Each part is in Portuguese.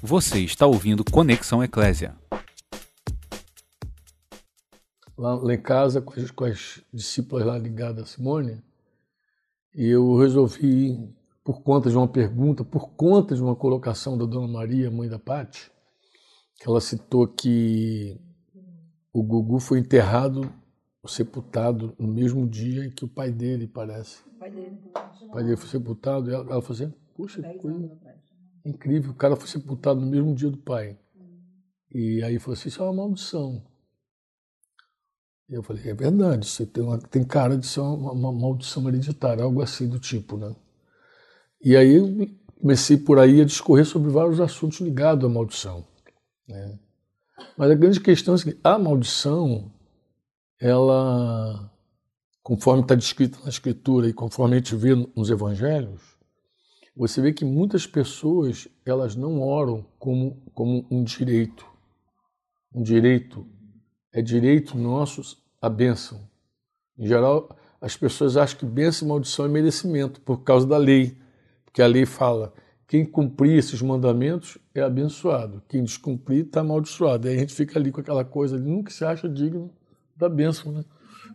Você está ouvindo Conexão Eclésia. Lá, lá em casa, com as, com as discípulas lá ligadas a Simone, e eu resolvi, por conta de uma pergunta, por conta de uma colocação da Dona Maria, mãe da Pati, que ela citou que o Gugu foi enterrado, sepultado no mesmo dia em que o pai dele, parece. O pai dele, o pai dele foi sepultado. E ela, ela falou assim: Puxa, que coisa incrível. O cara foi sepultado no mesmo dia do pai. E aí falou assim: Isso é uma maldição. E eu falei: É verdade, você tem, uma, tem cara de ser uma, uma maldição hereditária, algo assim do tipo, né? E aí eu comecei por aí a discorrer sobre vários assuntos ligados à maldição. Né? Mas a grande questão é que a maldição, ela, conforme está descrita na Escritura e conforme a gente vê nos Evangelhos, você vê que muitas pessoas elas não oram como, como um direito. Um direito é direito nosso a bênção. Em geral, as pessoas acham que bênção e maldição é merecimento por causa da lei, porque a lei fala quem cumprir esses mandamentos é abençoado. Quem descumprir está amaldiçoado. Aí a gente fica ali com aquela coisa, nunca se acha digno da bênção. Né?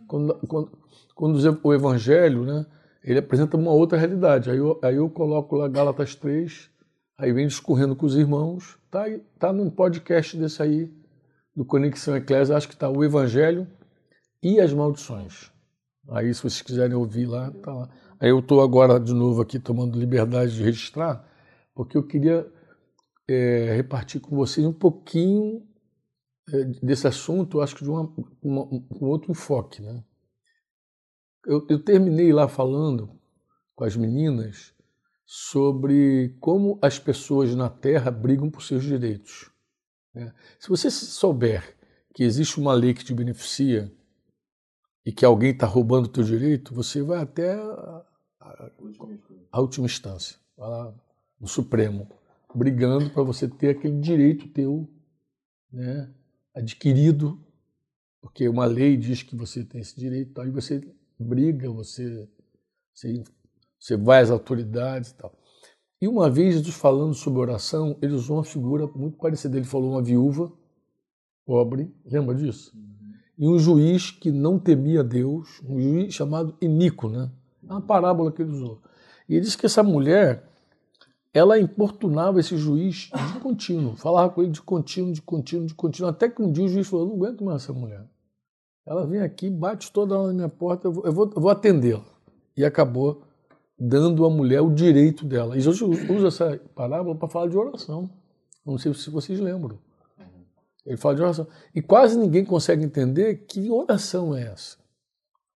Quando, quando, quando o Evangelho, né, ele apresenta uma outra realidade. Aí eu, aí eu coloco lá Gálatas 3, aí vem discorrendo com os irmãos. Tá, tá num podcast desse aí, do Conexão Eclésia, acho que está o Evangelho e as maldições. Aí, se vocês quiserem ouvir lá, tá lá. Aí eu estou agora de novo aqui tomando liberdade de registrar porque eu queria é, repartir com vocês um pouquinho é, desse assunto, acho que de uma, uma, um outro enfoque. Né? Eu, eu terminei lá falando com as meninas sobre como as pessoas na Terra brigam por seus direitos. Né? Se você souber que existe uma lei que te beneficia e que alguém está roubando o teu direito, você vai até a, a, a última instância. Vai lá, no Supremo, brigando para você ter aquele direito teu né, adquirido, porque uma lei diz que você tem esse direito, aí você briga, você, você, você vai às autoridades e tal. E uma vez, Jesus falando sobre oração, ele usou uma figura muito parecida. Ele falou uma viúva pobre, lembra disso? Uhum. E um juiz que não temia Deus, um juiz chamado Inico, né? É uma parábola que ele usou. E ele disse que essa mulher, ela importunava esse juiz de contínuo, falava com ele de contínuo, de contínuo, de contínuo, até que um dia o juiz falou: não aguento mais essa mulher. Ela vem aqui, bate toda na minha porta, eu vou, eu vou, vou atendê-la. E acabou dando à mulher o direito dela. E Jesus usa essa parábola para falar de oração. Não sei se vocês lembram. Ele fala de oração. E quase ninguém consegue entender que oração é essa.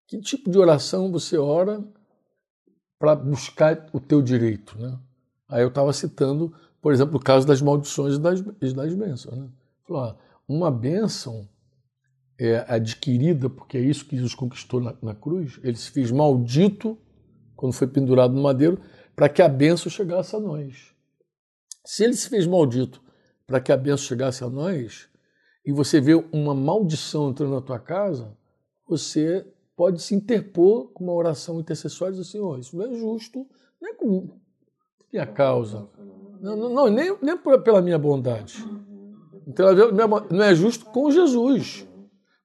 Que tipo de oração você ora para buscar o teu direito, né? Aí eu estava citando, por exemplo, o caso das maldições e das, e das bênçãos. Né? Falou, ó, uma bênção é adquirida, porque é isso que Jesus conquistou na, na cruz, ele se fez maldito quando foi pendurado no madeiro, para que a bênção chegasse a nós. Se ele se fez maldito para que a bênção chegasse a nós, e você vê uma maldição entrando na tua casa, você pode se interpor com uma oração intercessória dizer, Senhor, isso não é justo, não é minha causa. Não, não, não nem, nem pela minha bondade. Então, não é justo com Jesus.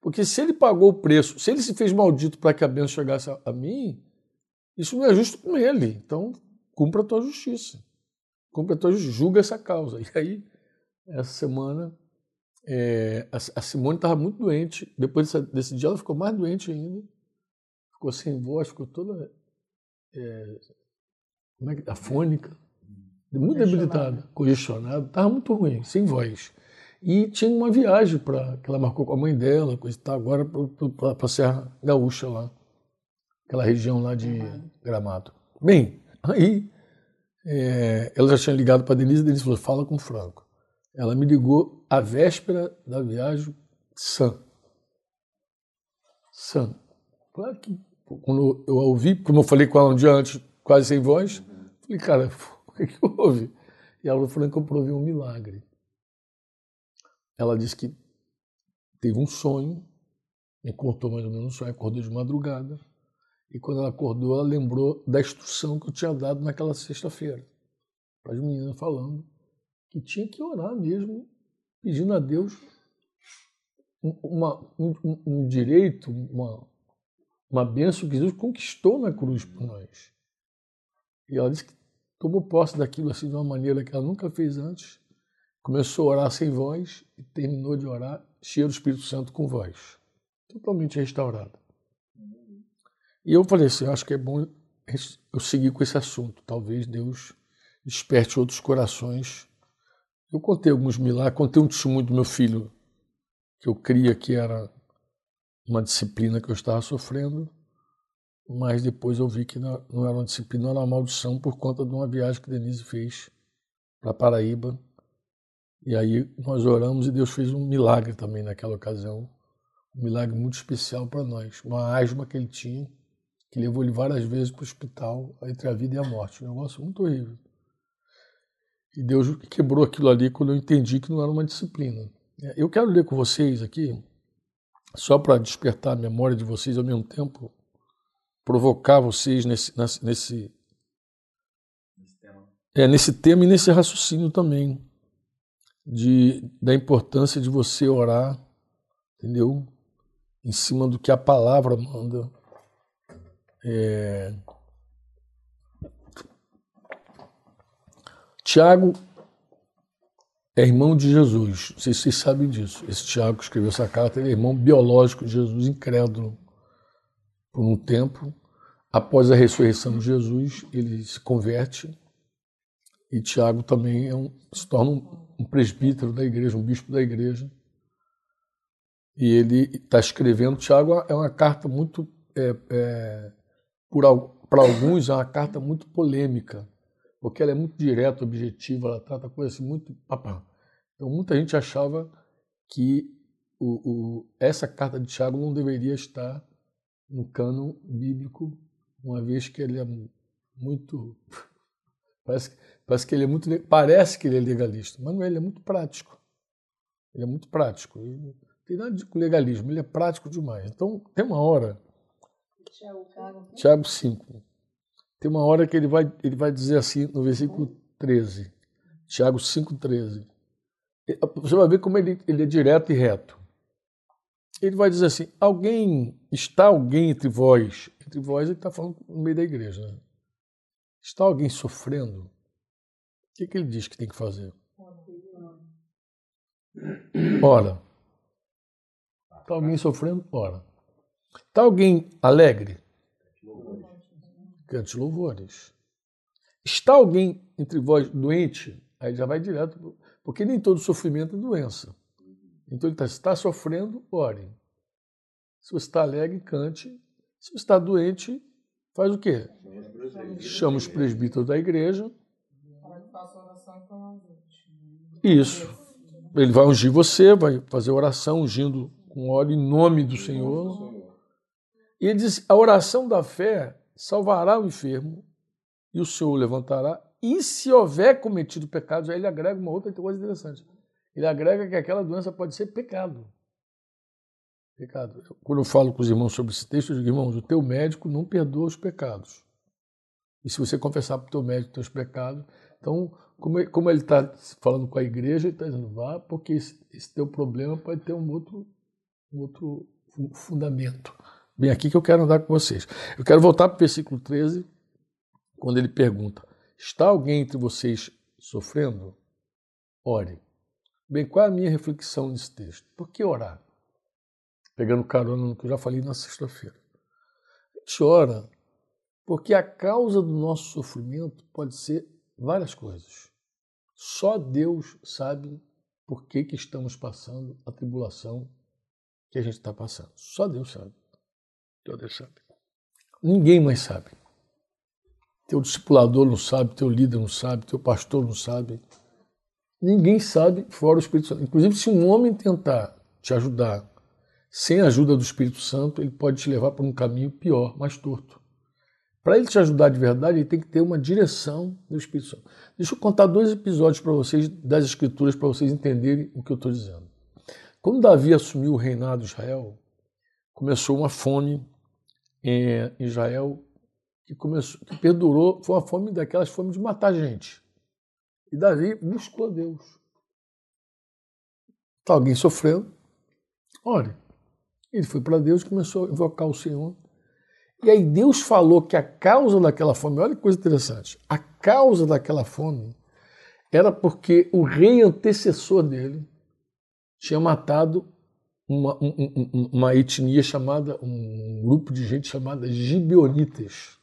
Porque se ele pagou o preço, se ele se fez maldito para que a bênção chegasse a, a, mim, isso não é justo com ele. Então, cumpra a tua justiça. Cumpra a tua justiça. Julga essa causa. E aí, essa semana, é, a, a, Simone estava muito doente. Depois desse, desse, dia, ela ficou mais doente ainda. Ficou sem voz, ficou toda é, como é que afônica, muito debilitada, congestionada, estava muito ruim, sem voz. E tinha uma viagem para que ela marcou com a mãe dela, coisa tá agora para a Serra Gaúcha lá, aquela região lá de Gramado. Bem, aí é, ela já tinha ligado para a Denise, e Denise falou: fala com o Franco. Ela me ligou a véspera da viagem, sã. Sã. Claro que quando eu a ouvi, como eu falei com ela um dia antes, quase sem voz, Falei, cara, o que, que houve? E ela falou que eu provei um milagre. Ela disse que teve um sonho, me contou mais ou menos um sonho, acordou de madrugada. E quando ela acordou, ela lembrou da instrução que eu tinha dado naquela sexta-feira. Para as meninas falando que tinha que orar mesmo, pedindo a Deus uma, um, um, direito, uma, uma bênção que Jesus conquistou na cruz por nós. E ela disse que tomou posse daquilo assim de uma maneira que ela nunca fez antes. Começou a orar sem voz e terminou de orar cheio do Espírito Santo com voz. Totalmente restaurada. E eu falei assim, acho que é bom eu seguir com esse assunto. Talvez Deus desperte outros corações. Eu contei alguns milagres, contei um testemunho do meu filho, que eu cria que era uma disciplina que eu estava sofrendo, mas depois eu vi que não era uma disciplina, era uma maldição por conta de uma viagem que Denise fez para Paraíba. E aí nós oramos e Deus fez um milagre também naquela ocasião, um milagre muito especial para nós, uma asma que ele tinha que levou ele várias vezes para o hospital entre a vida e a morte. Um negócio muito horrível. E Deus quebrou aquilo ali quando eu entendi que não era uma disciplina. Eu quero ler com vocês aqui, só para despertar a memória de vocês ao mesmo tempo, provocar vocês nesse, nesse, nesse, é, nesse tema e nesse raciocínio também, de, da importância de você orar, entendeu? Em cima do que a palavra manda é... Tiago é irmão de Jesus. Não sei se vocês sabem disso. Esse Tiago que escreveu essa carta ele é irmão biológico de Jesus, incrédulo por um tempo. Após a ressurreição de Jesus, ele se converte e Tiago também é um, se torna um, um presbítero da igreja, um bispo da igreja. E ele está escrevendo. Tiago é uma carta muito é, é, para alguns, é uma carta muito polêmica, porque ela é muito direta, objetiva, ela trata coisas assim muito. Então, muita gente achava que o, o, essa carta de Tiago não deveria estar no cânon bíblico, uma vez que ele é muito. Parece, parece que ele é muito. Parece que ele é legalista, mas não é, ele é muito prático. Ele é muito prático. Ele não tem nada de legalismo, ele é prático demais. Então, tem uma hora Tiago 5. Tem uma hora que ele vai, ele vai dizer assim no versículo 13. Tiago 5, 13. Você vai ver como ele, ele é direto e reto. Ele vai dizer assim: alguém, está alguém entre vós, entre vós ele está falando no meio da igreja, né? está alguém sofrendo? O que, que ele diz que tem que fazer? Ora. Está alguém sofrendo? Ora. Está alguém alegre? Cante louvores. Está alguém entre vós doente? Aí já vai direto, porque nem todo sofrimento é doença. Então ele está, está sofrendo, ore. Se você está alegre, cante. Se você está doente, faz o quê? Chama os presbíteros da igreja. Isso. Ele vai ungir você, vai fazer oração ungindo com óleo em nome do Senhor. E ele diz: a oração da fé salvará o enfermo e o Senhor o levantará. E se houver cometido pecado, aí ele agrega uma outra coisa interessante. Ele agrega que aquela doença pode ser pecado. Pecado. Quando eu falo com os irmãos sobre esse texto, eu digo, irmãos, o teu médico não perdoa os pecados. E se você confessar para o teu médico os teus pecados, então, como, como ele está falando com a igreja, ele está dizendo, vá, porque esse, esse teu problema pode ter um outro, um outro fundamento. Bem, aqui que eu quero andar com vocês. Eu quero voltar para o versículo 13, quando ele pergunta: Está alguém entre vocês sofrendo? Ore. Bem, qual é a minha reflexão nesse texto? Por que orar? Pegando carona no que eu já falei na sexta-feira. A gente ora porque a causa do nosso sofrimento pode ser várias coisas. Só Deus sabe por que, que estamos passando a tribulação que a gente está passando. Só Deus sabe. Deus sabe. Ninguém mais sabe. Teu discipulador não sabe, teu líder não sabe, teu pastor não sabe. Ninguém sabe fora o Espírito Santo. Inclusive, se um homem tentar te ajudar sem a ajuda do Espírito Santo, ele pode te levar para um caminho pior, mais torto. Para ele te ajudar de verdade, ele tem que ter uma direção do Espírito Santo. Deixa eu contar dois episódios para vocês das Escrituras para vocês entenderem o que eu estou dizendo. Quando Davi assumiu o reinado de Israel, começou uma fome em Israel que começou, que perdurou, foi uma fome daquelas fomes de matar gente. E Davi buscou Deus. Está alguém sofrendo? Ore. Ele foi para Deus e começou a invocar o Senhor. E aí Deus falou que a causa daquela fome, olha que coisa interessante, a causa daquela fome era porque o rei antecessor dele tinha matado uma, um, uma etnia chamada, um grupo de gente chamada gibeonitas.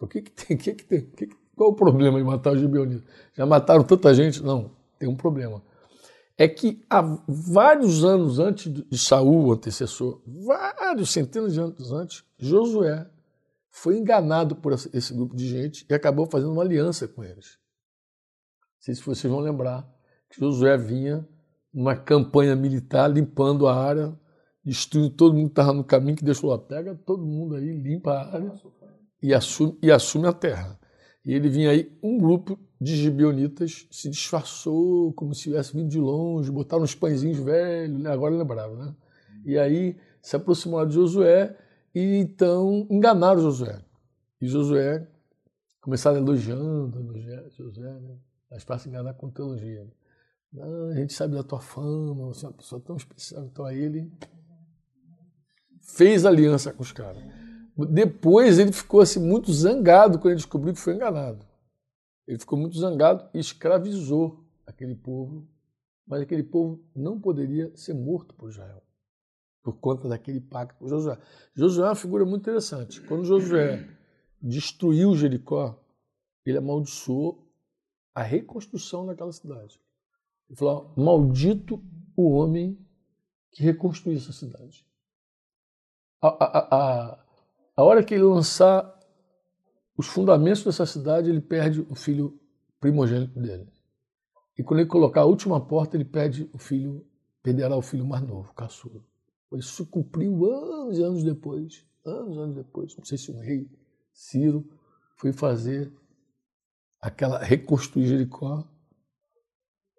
O que, que tem? Que que tem? Que, qual o problema de matar os gibeonitas? Já mataram tanta gente? Não, tem um problema. É que há vários anos antes de Saul, o antecessor, vários centenas de anos antes, Josué foi enganado por esse grupo de gente e acabou fazendo uma aliança com eles. Não sei se vocês vão lembrar que Josué vinha numa campanha militar limpando a área, destruindo todo mundo que estava no caminho, que deixou lá, pega todo mundo aí, limpa a área e assume, e assume a terra. E ele vinha aí, um grupo de gibeonitas se disfarçou como se tivesse vindo de longe, botaram uns pãezinhos velhos, né? agora lembrava, né? E aí se aproximou de Josué e então enganaram Josué. E Josué começaram elogiando, Josué, né? Mais fácil enganar com teologia. Né? a gente sabe da tua fama, você é uma pessoa tão especial. Então aí ele fez aliança com os caras. Depois ele ficou assim, muito zangado quando ele descobriu que foi enganado. Ele ficou muito zangado e escravizou aquele povo, mas aquele povo não poderia ser morto por Israel, por conta daquele pacto com Josué. Josué é uma figura muito interessante. Quando Josué destruiu Jericó, ele amaldiçoou a reconstrução daquela cidade. Ele falou: maldito o homem que reconstruiu essa cidade. A, a, a, a hora que ele lançar os fundamentos dessa cidade, ele perde o filho primogênito dele. E quando ele colocar a última porta, ele perde o filho, perderá o filho mais novo, caçula. Isso cumpriu anos e anos depois, anos e anos depois. Não sei se um rei, Ciro, foi fazer aquela reconstruir Jericó.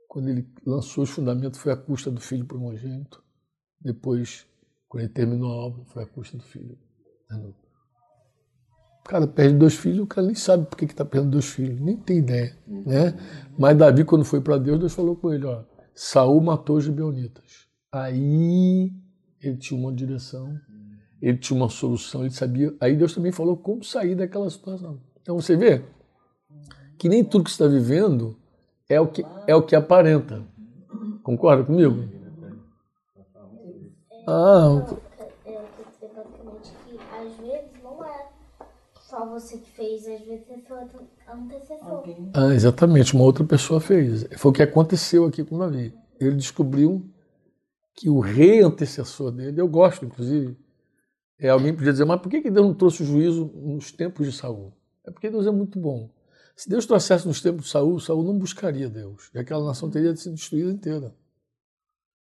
Quando ele lançou os fundamentos, foi à custa do filho primogênito. Depois, quando ele terminou a obra, foi à custa do filho. O cara perde dois filhos, o cara nem sabe por que está perdendo dois filhos, nem tem ideia. Né? Mas Davi, quando foi para Deus, Deus falou com ele: ó, Saul matou os gibeonitas. Aí ele tinha uma direção, ele tinha uma solução, ele sabia. Aí Deus também falou como sair daquela situação. Então você vê que nem tudo que você está vivendo é o que, é o que aparenta. Concorda comigo? Ah, só você que fez, às vezes é outro antecessor. Ah, exatamente, uma outra pessoa fez. Foi o que aconteceu aqui com Davi. Ele descobriu que o rei antecessor dele, eu gosto inclusive, é alguém podia dizer, mas por que Deus não trouxe o juízo nos tempos de Saul? É porque Deus é muito bom. Se Deus trouxesse nos tempos de Saul, Saul não buscaria Deus, e aquela nação teria sido destruída inteira.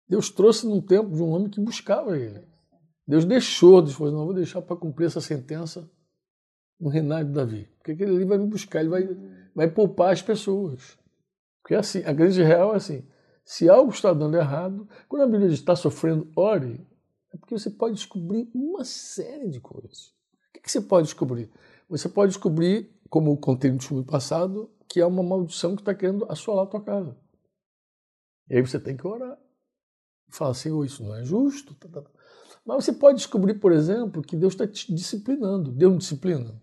Deus trouxe num tempo de um homem que buscava ele. Deus deixou, Deus falou, não, vou deixar para cumprir essa sentença no reinado de Davi. Porque aquele ali vai me buscar, ele vai, vai poupar as pessoas. Porque é assim, a grande real é assim, se algo está dando errado, quando a Bíblia diz está sofrendo, ore, é porque você pode descobrir uma série de coisas. O que você pode descobrir? Você pode descobrir, como eu contei no filme passado, que é uma maldição que está querendo assolar a tua casa. E aí você tem que orar. E falar, Senhor, isso não é justo. Tá, tá, tá. Mas você pode descobrir, por exemplo, que Deus está te disciplinando. Deus disciplina?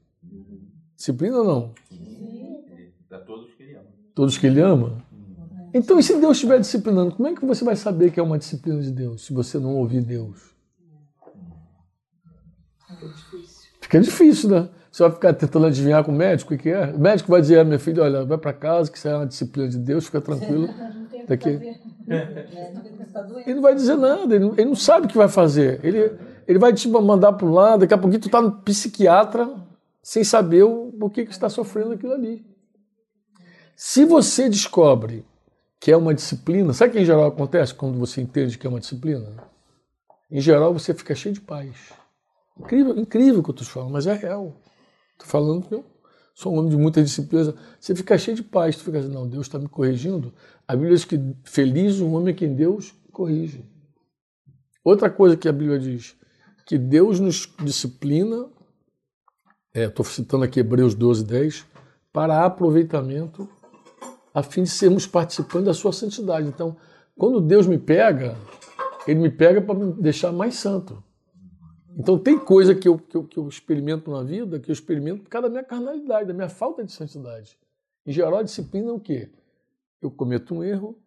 Disciplina ou não? Sim. Para todos que ele ama. Todos que ele ama? Então, e se Deus estiver disciplinando, como é que você vai saber que é uma disciplina de Deus, se você não ouvir Deus? Fica difícil. Fica difícil, né? Você vai ficar tentando adivinhar com o médico o que é? O médico vai dizer, ah, minha filha, olha, vai para casa, que isso é uma disciplina de Deus, fica tranquilo. Daqui. Ele não vai dizer nada, ele não, ele não sabe o que vai fazer. Ele, ele vai te mandar para um lado, daqui a pouquinho tu está no psiquiatra sem saber o porquê que está sofrendo aquilo ali. Se você descobre que é uma disciplina, sabe o que em geral acontece quando você entende que é uma disciplina? Em geral você fica cheio de paz. Incrível, incrível o que eu estou falando, mas é real. Estou falando que eu sou um homem de muita disciplina. Você fica cheio de paz, tu fica assim, não, Deus está me corrigindo. A Bíblia diz que feliz o homem é quem Deus corrige. Outra coisa que a Bíblia diz, que Deus nos disciplina estou é, citando aqui Hebreus 12, 10, para aproveitamento a fim de sermos participantes da sua santidade. Então, quando Deus me pega, Ele me pega para me deixar mais santo. Então, tem coisa que eu, que, eu, que eu experimento na vida que eu experimento por causa da minha carnalidade, da minha falta de santidade. Em geral, a disciplina é o quê? Eu cometo um erro,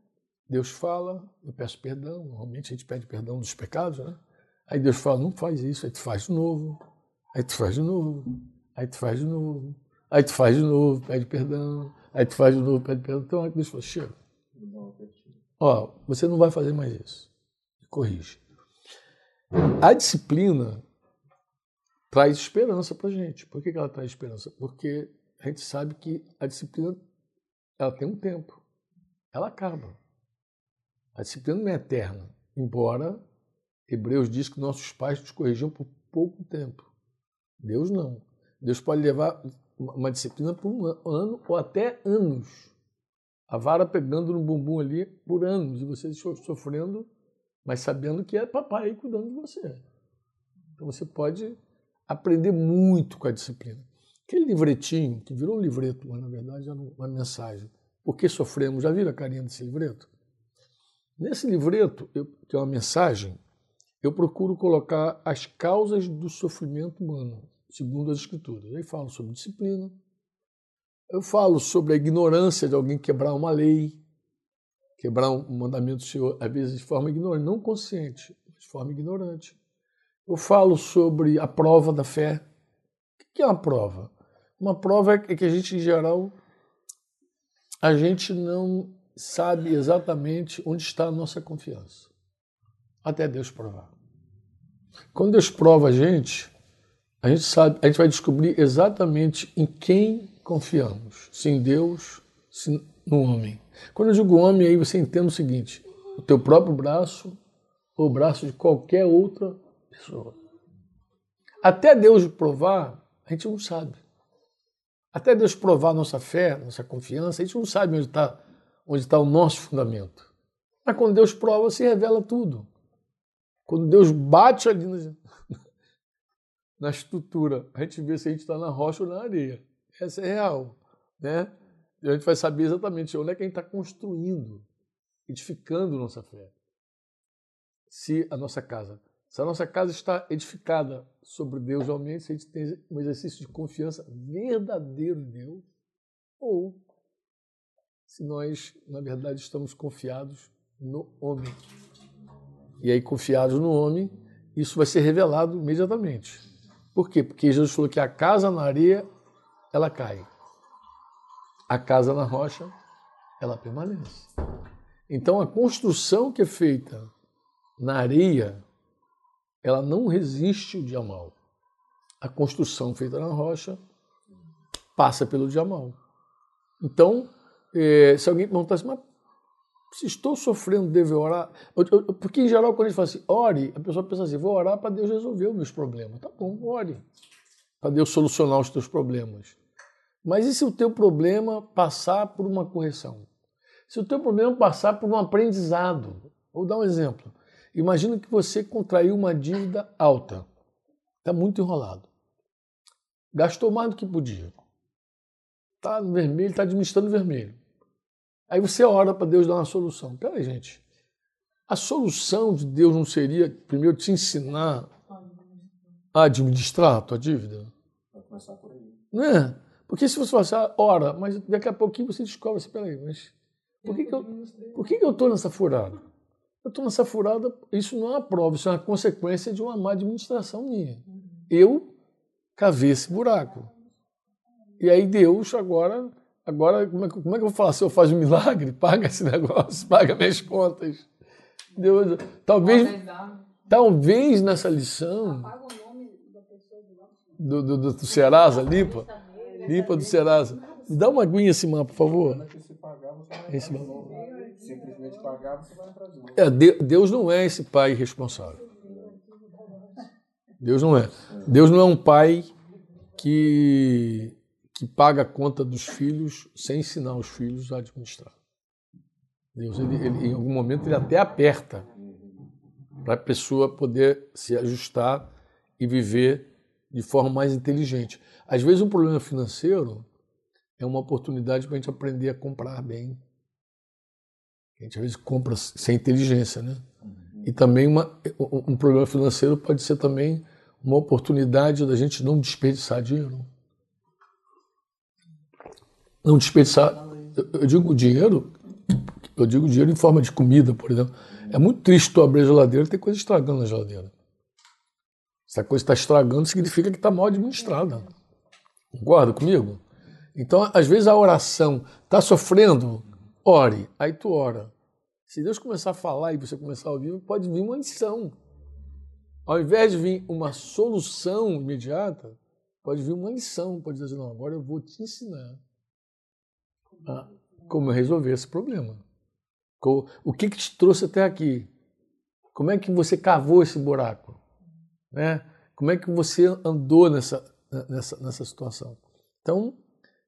Deus fala, eu peço perdão. Normalmente a gente pede perdão dos pecados, né? Aí Deus fala, não faz isso, aí tu faz de novo, aí tu faz de novo, aí tu faz de novo, aí tu faz de novo, pede perdão, aí tu faz de novo, pede perdão. Então aí Deus fala, chega. Ó, você não vai fazer mais isso. Corrige. A disciplina traz esperança para gente. Por que ela traz esperança? Porque a gente sabe que a disciplina ela tem um tempo. Ela acaba. A disciplina não é eterna, embora Hebreus diz que nossos pais nos corrigiam por pouco tempo. Deus não. Deus pode levar uma disciplina por um ano ou até anos. A vara pegando no bumbum ali por anos e você sofrendo, mas sabendo que é papai cuidando de você. Então você pode aprender muito com a disciplina. Aquele livretinho, que virou um livreto, mas na verdade era uma mensagem. Por que sofremos? Já viram a carinha desse livreto? Nesse livreto, eu, que é uma mensagem, eu procuro colocar as causas do sofrimento humano, segundo as Escrituras. Aí falo sobre disciplina, eu falo sobre a ignorância de alguém quebrar uma lei, quebrar um mandamento do Senhor, às vezes de forma ignorante, não consciente, mas de forma ignorante. Eu falo sobre a prova da fé. O que é uma prova? Uma prova é que a gente, em geral, a gente não sabe exatamente onde está a nossa confiança. Até Deus provar. Quando Deus prova a gente, a gente sabe, a gente vai descobrir exatamente em quem confiamos. Se em Deus, se no homem. Quando eu digo homem, aí você entende o seguinte: o teu próprio braço ou o braço de qualquer outra pessoa. Até Deus provar, a gente não sabe. Até Deus provar nossa fé, nossa confiança, a gente não sabe onde está onde está o nosso fundamento. Mas quando Deus prova, se revela tudo. Quando Deus bate ali na, na estrutura, a gente vê se a gente está na rocha ou na areia. Essa é real. Né? E a gente vai saber exatamente onde é que a gente está construindo, edificando nossa fé. Se a nossa casa, se a nossa casa está edificada sobre Deus realmente, se a gente tem um exercício de confiança verdadeiro em Deus, ou se nós, na verdade, estamos confiados no homem. E aí, confiados no homem, isso vai ser revelado imediatamente. Por quê? Porque Jesus falou que a casa na areia, ela cai. A casa na rocha, ela permanece. Então, a construção que é feita na areia, ela não resiste o dia mal. A construção feita na rocha passa pelo dia mal. Então, é, se alguém perguntasse, mas se estou sofrendo, devo orar? Porque, em geral, quando a gente fala assim, ore, a pessoa pensa assim, vou orar para Deus resolver os meus problemas. Tá bom, ore. Para Deus solucionar os teus problemas. Mas e se o teu problema passar por uma correção? Se o teu problema passar por um aprendizado? Vou dar um exemplo. Imagina que você contraiu uma dívida alta. Está muito enrolado. Gastou mais do que podia. Está no vermelho, está administrando vermelho. Aí você ora para Deus dar uma solução. Peraí, gente. A solução de Deus não seria, primeiro, te ensinar a administrar a tua dívida? Vai começar por aí. Não é? Porque se você falar assim, ah, ora, mas daqui a pouquinho você descobre assim, peraí, mas por que, que eu por que, que eu estou nessa furada? Eu estou nessa furada, isso não é uma prova, isso é uma consequência de uma má administração minha. Eu cavei esse buraco. E aí Deus agora, agora como é, como é que eu vou falar? Se eu faço um milagre, paga esse negócio, paga minhas contas. Deus, talvez, talvez nessa lição do, do, do, do Serasa, limpa, limpa do Serasa. Me dá uma aguinha esse mapa, por favor. Esse mapa. Simplesmente pagar, você vai entrar de novo. É, Deus não é esse pai responsável. Deus não é. Deus não é um pai que que paga a conta dos filhos sem ensinar os filhos a administrar. Deus, ele, ele, em algum momento, ele até aperta para a pessoa poder se ajustar e viver de forma mais inteligente. Às vezes, um problema financeiro é uma oportunidade para a gente aprender a comprar bem. A gente às vezes compra sem inteligência, né? E também uma, um problema financeiro pode ser também uma oportunidade da gente não desperdiçar dinheiro. Não desperdiçar. Eu digo dinheiro, eu digo dinheiro em forma de comida, por exemplo. É muito triste tu abrir a geladeira e ter coisa estragando na geladeira. Se a coisa está estragando, significa que está mal administrada. Concorda comigo? Então, às vezes a oração está sofrendo, ore, aí tu ora. Se Deus começar a falar e você começar a ouvir, pode vir uma lição. Ao invés de vir uma solução imediata, pode vir uma lição, pode dizer, não, agora eu vou te ensinar a como resolver esse problema. O que, que te trouxe até aqui? Como é que você cavou esse buraco? Né? Como é que você andou nessa, nessa, nessa situação? Então,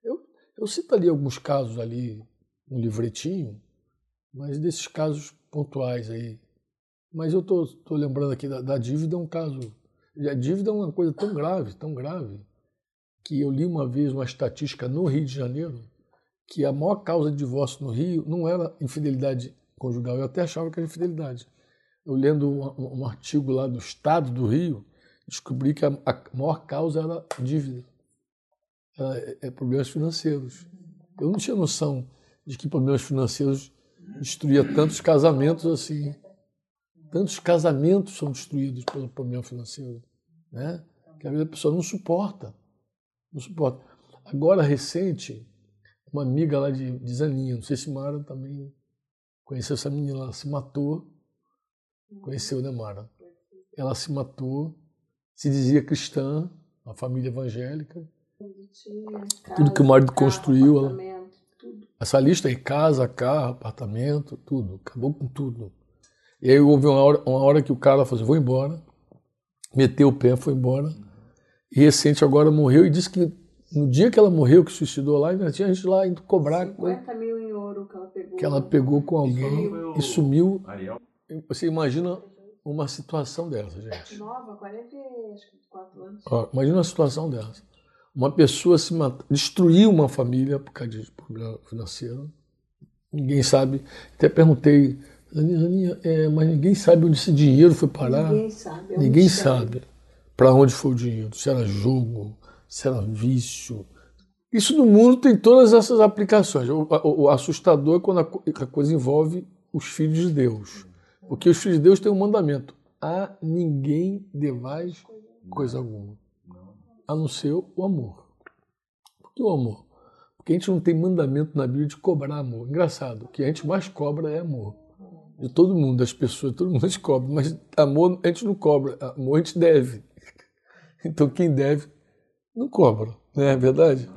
eu, eu cito ali alguns casos ali no livretinho, mas desses casos pontuais aí. Mas eu estou lembrando aqui da, da, dívida, é um caso. A dívida é uma coisa tão grave, tão grave, que eu li uma vez uma estatística no Rio de Janeiro, que a maior causa de divórcio no Rio não era infidelidade conjugal, eu até achava que era infidelidade. Eu lendo um, um artigo lá do Estado do Rio, descobri que a, a maior causa era dívida, era, é, é problemas financeiros. Eu não tinha noção de que problemas financeiros destruía tantos casamentos assim. Tantos casamentos são destruídos pelo problema financeiro, né? Que a pessoa não suporta, não suporta. Agora recente, uma amiga lá de, de Zaninha, não sei se Mara também conheceu essa menina, ela se matou, conheceu, né, Mara? Ela se matou, se dizia cristã, uma família evangélica. Tudo que o marido construiu, ela essa lista aí, casa, carro, apartamento, tudo. Acabou com tudo. E aí houve uma hora, uma hora que o cara falou assim, vou embora. Meteu o pé, foi embora. E recente agora morreu e disse que no dia que ela morreu, que suicidou lá, ainda tinha gente lá indo cobrar. 50 mil em ouro que ela pegou. Que ela pegou com alguém e sumiu. Você imagina uma situação dessa, gente. Nova, 44 anos. Ó, imagina uma situação dessa uma pessoa se matar, destruir uma família por causa de problema financeiro. Ninguém sabe. Até perguntei, Aninha, é, mas ninguém sabe onde esse dinheiro foi parar. Ninguém sabe. Ninguém sabe para onde foi o dinheiro. Se era jogo, se era vício. Isso no mundo tem todas essas aplicações. O, o, o assustador é quando a, a coisa envolve os filhos de Deus. Porque os filhos de Deus têm um mandamento: a ninguém devais coisa alguma a não ser o amor. Por que o amor? Porque a gente não tem mandamento na Bíblia de cobrar amor. Engraçado, o que a gente mais cobra é amor. De todo mundo, das pessoas, todo mundo cobra, mas amor a gente não cobra, amor a gente deve. Então quem deve não cobra, não é verdade?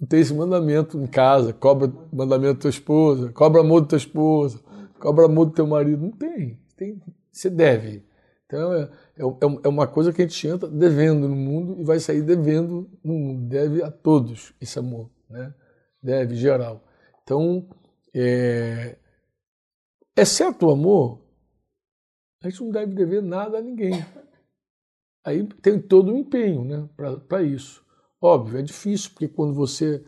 Não tem esse mandamento em casa, cobra mandamento da tua esposa, cobra amor da tua esposa, cobra amor do teu marido. Não tem, tem você deve. Então é, é, é, é uma coisa que a gente entra devendo no mundo e vai sair devendo no mundo. Deve a todos esse amor, né? Deve, geral. Então, é, exceto o amor, a gente não deve dever nada a ninguém. Aí tem todo o empenho né, para isso. Óbvio, é difícil, porque quando você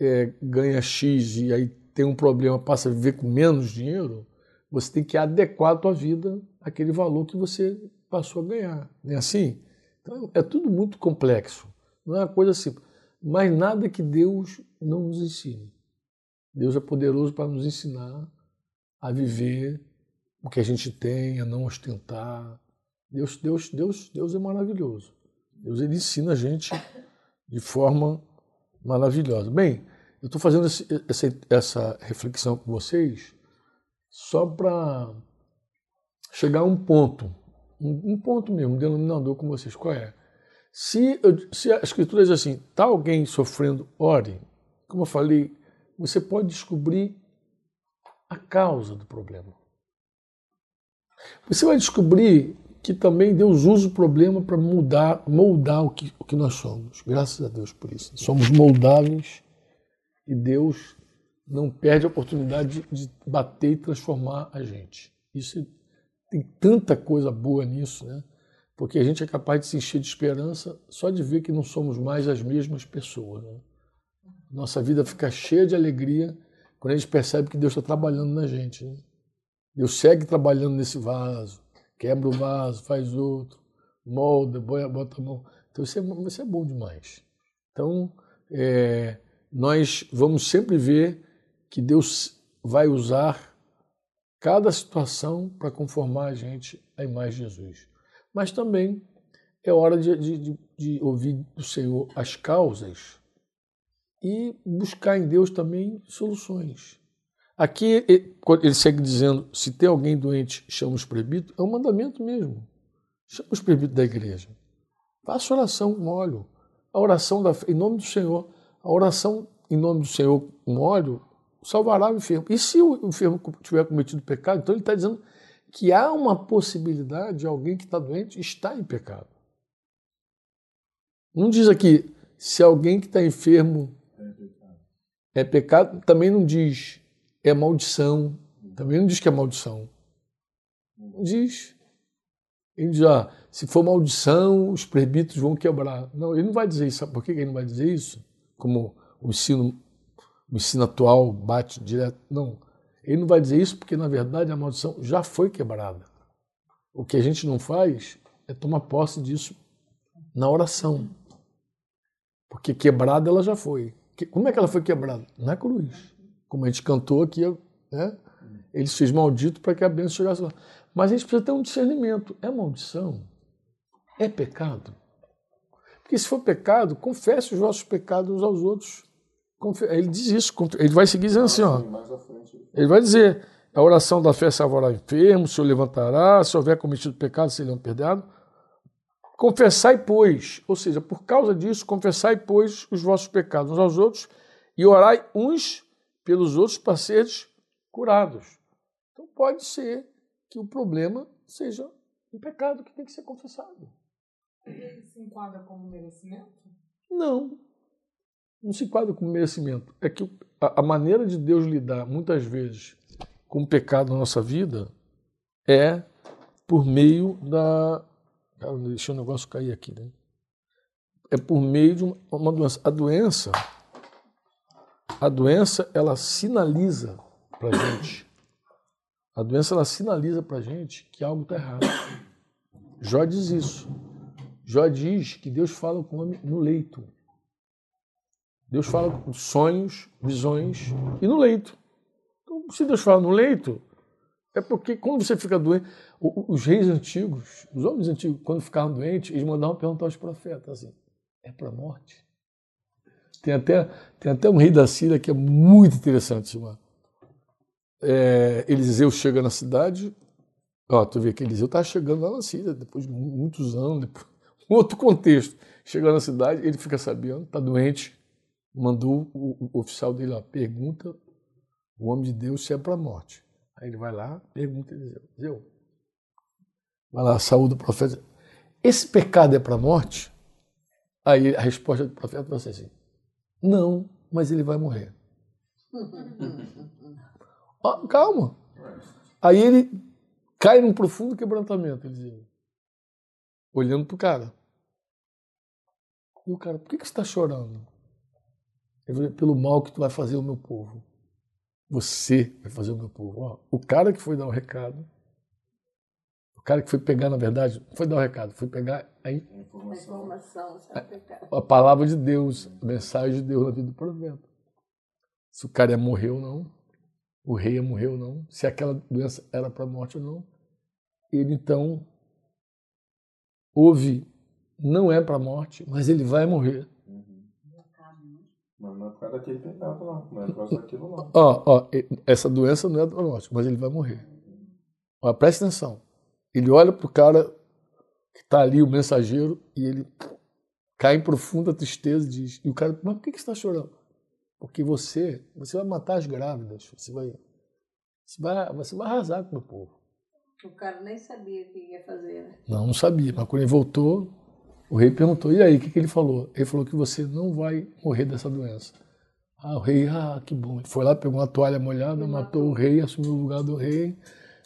é, ganha X e aí tem um problema, passa a viver com menos dinheiro, você tem que adequar a tua vida àquele valor que você passou a ganhar. Não é assim? Então, é tudo muito complexo. Não é uma coisa simples. Mas nada que Deus não nos ensine. Deus é poderoso para nos ensinar a viver o que a gente tem, a não ostentar. Deus, Deus, Deus, Deus é maravilhoso. Deus ele ensina a gente de forma maravilhosa. Bem, eu estou fazendo esse, essa, essa reflexão com vocês só para chegar a um ponto um, ponto mesmo, um denominador com vocês. Qual é? Se, eu, se a escritura diz assim, está alguém sofrendo, ore. Como eu falei, você pode descobrir a causa do problema. Você vai descobrir que também Deus usa o problema para mudar, moldar o que, o que nós somos. Graças a Deus por isso. Somos moldáveis e Deus não perde a oportunidade de, de bater e transformar a gente. Isso tem tanta coisa boa nisso, né? Porque a gente é capaz de se encher de esperança só de ver que não somos mais as mesmas pessoas. Né? Nossa vida fica cheia de alegria quando a gente percebe que Deus está trabalhando na gente. Né? Deus segue trabalhando nesse vaso, quebra o vaso, faz outro, molda, bota a mão. Então isso é, é bom demais. Então, é, nós vamos sempre ver que Deus vai usar cada situação para conformar a gente à imagem de Jesus. Mas também é hora de, de, de ouvir do Senhor as causas e buscar em Deus também soluções. Aqui ele segue dizendo: se tem alguém doente, chama os presbíteros, é um mandamento mesmo. Chama os presbíteros da igreja. Faça oração com óleo. A oração da, em nome do Senhor. A oração em nome do Senhor com óleo salvará o enfermo. E se o enfermo tiver cometido pecado, então ele está dizendo que há uma possibilidade de alguém que está doente estar em pecado. Não diz aqui se alguém que está enfermo é pecado, também não diz é maldição, também não diz que é maldição. Não diz. Ele diz, ah, se for maldição, os presbíteros vão quebrar. Não, ele não vai dizer isso. Sabe por que ele não vai dizer isso? Como o ensino, o ensino atual bate direto. Não. Ele não vai dizer isso porque, na verdade, a maldição já foi quebrada. O que a gente não faz é tomar posse disso na oração. Porque quebrada ela já foi. Como é que ela foi quebrada? Na cruz. Como a gente cantou aqui, né? ele se fez maldito para que a bênção chegasse lá. Mas a gente precisa ter um discernimento. É maldição? É pecado? Porque se for pecado, confesse os vossos pecados uns aos outros. Ele diz isso, ele vai seguir dizendo assim, ó. Ele vai dizer, a oração da fé salvará enfermo, o Senhor levantará, se houver cometido pecado, serão perdoados. Confessai, pois, ou seja, por causa disso, confessai, pois, os vossos pecados uns aos outros e orai uns pelos outros para seres curados. Então pode ser que o problema seja um pecado que tem que ser confessado. Ele se enquadra como merecimento? Não. Não se enquadra como merecimento. É que a, maneira de Deus lidar, muitas vezes, com o pecado na nossa vida é por meio da Cara, deixa o negócio cair aqui, né? É por meio de uma doença. A doença, a doença, ela sinaliza para gente. A doença, ela sinaliza para gente que algo está errado. Jó diz isso. Jó diz que Deus fala com o homem no leito. Deus fala com sonhos, visões e no leito. Então, se Deus fala no leito, é porque quando você fica doente, os reis antigos, os homens antigos, quando ficavam doentes, eles mandavam perguntar aos profetas assim: é para morte? Tem até, tem até um rei da Síria que é muito interessante, Simão. É, Eliseu chega na cidade, ó, tu vê que Eliseu está chegando lá na Síria, depois de muitos anos, depois, um outro contexto. Chega na cidade, ele fica sabendo, está doente, mandou o, o, oficial dele lá, pergunta o homem de Deus se é para a morte. Aí ele vai lá, pergunta Eliseu, Eliseu, vai lá, saúde do profeta, esse pecado é para a morte? Aí a resposta do profeta vai ser assim, não, mas ele vai morrer. oh, calma. Aí ele cai num profundo quebrantamento, Eliseu, olhando para o cara. E o cara, por que, que você está chorando? Ele pelo mal que tu vai fazer ao meu povo. Você vai fazer o meu povo. Ó, o cara que foi dar o recado, o cara que foi pegar, na verdade, não foi dar o recado, foi pegar a, informação, a, a palavra de Deus, a mensagem de Deus na vida do profeta. Se o cara ia morrer ou não, o rei ia morrer ou não, se aquela doença era para a morte ou não. Ele então ouve, não é para a morte, mas ele vai morrer. Mas não é por causa daquele pecado lá, não é por causa daquilo lá. Ó, ó, essa doença não é do norte, mas ele vai morrer. Ó, presta atenção. Ele olha pro cara que está ali, o mensageiro, e ele cai em profunda tristeza e diz, e o cara, mas por que, que você está chorando? Porque você, você vai matar as grávidas, você vai, você vai, você vai arrasar com o meu povo. O cara nem sabia o que ia fazer, né? Não, não sabia, mas quando ele voltou, o rei perguntou, e aí, o que, que ele falou? Ele falou que você não vai morrer dessa doença. Ah, o rei, ah, que bom. Ele foi lá, pegou uma toalha molhada, matou o rei, assumiu o lugar do rei,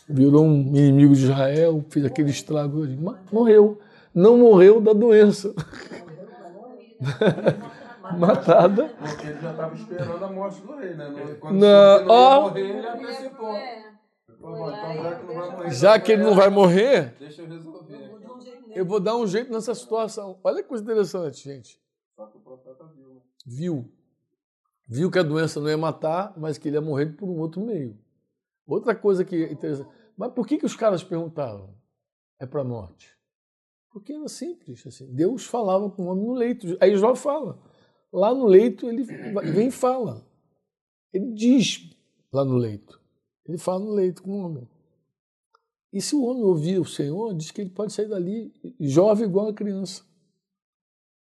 virou um inimigo de Israel, fez aquele estrago. Mas morreu. Não morreu da doença. matada. Porque ele já estava esperando a morte do rei, né? Não- Quando Não, ó. morrer, ele antecipou. É. Então já que não vai morrer. Já que ele não vai morrer, Deixa eu resolver. eu vou dar um jeito nessa situação. Olha que coisa interessante, gente. Só que o profeta viu, né? Viu. Viu que a doença não ia matar, mas que ele ia morrer por um outro meio. Outra coisa que é interessante. Mas por que, que os caras perguntavam? É para a morte. Porque era simples. Assim. Deus falava com o homem no leito. Aí Jó fala. Lá no leito ele vem e fala. Ele diz lá no leito. Ele fala no leito com o homem. E se o homem ouvir o Senhor, diz que ele pode sair dali jovem igual a criança.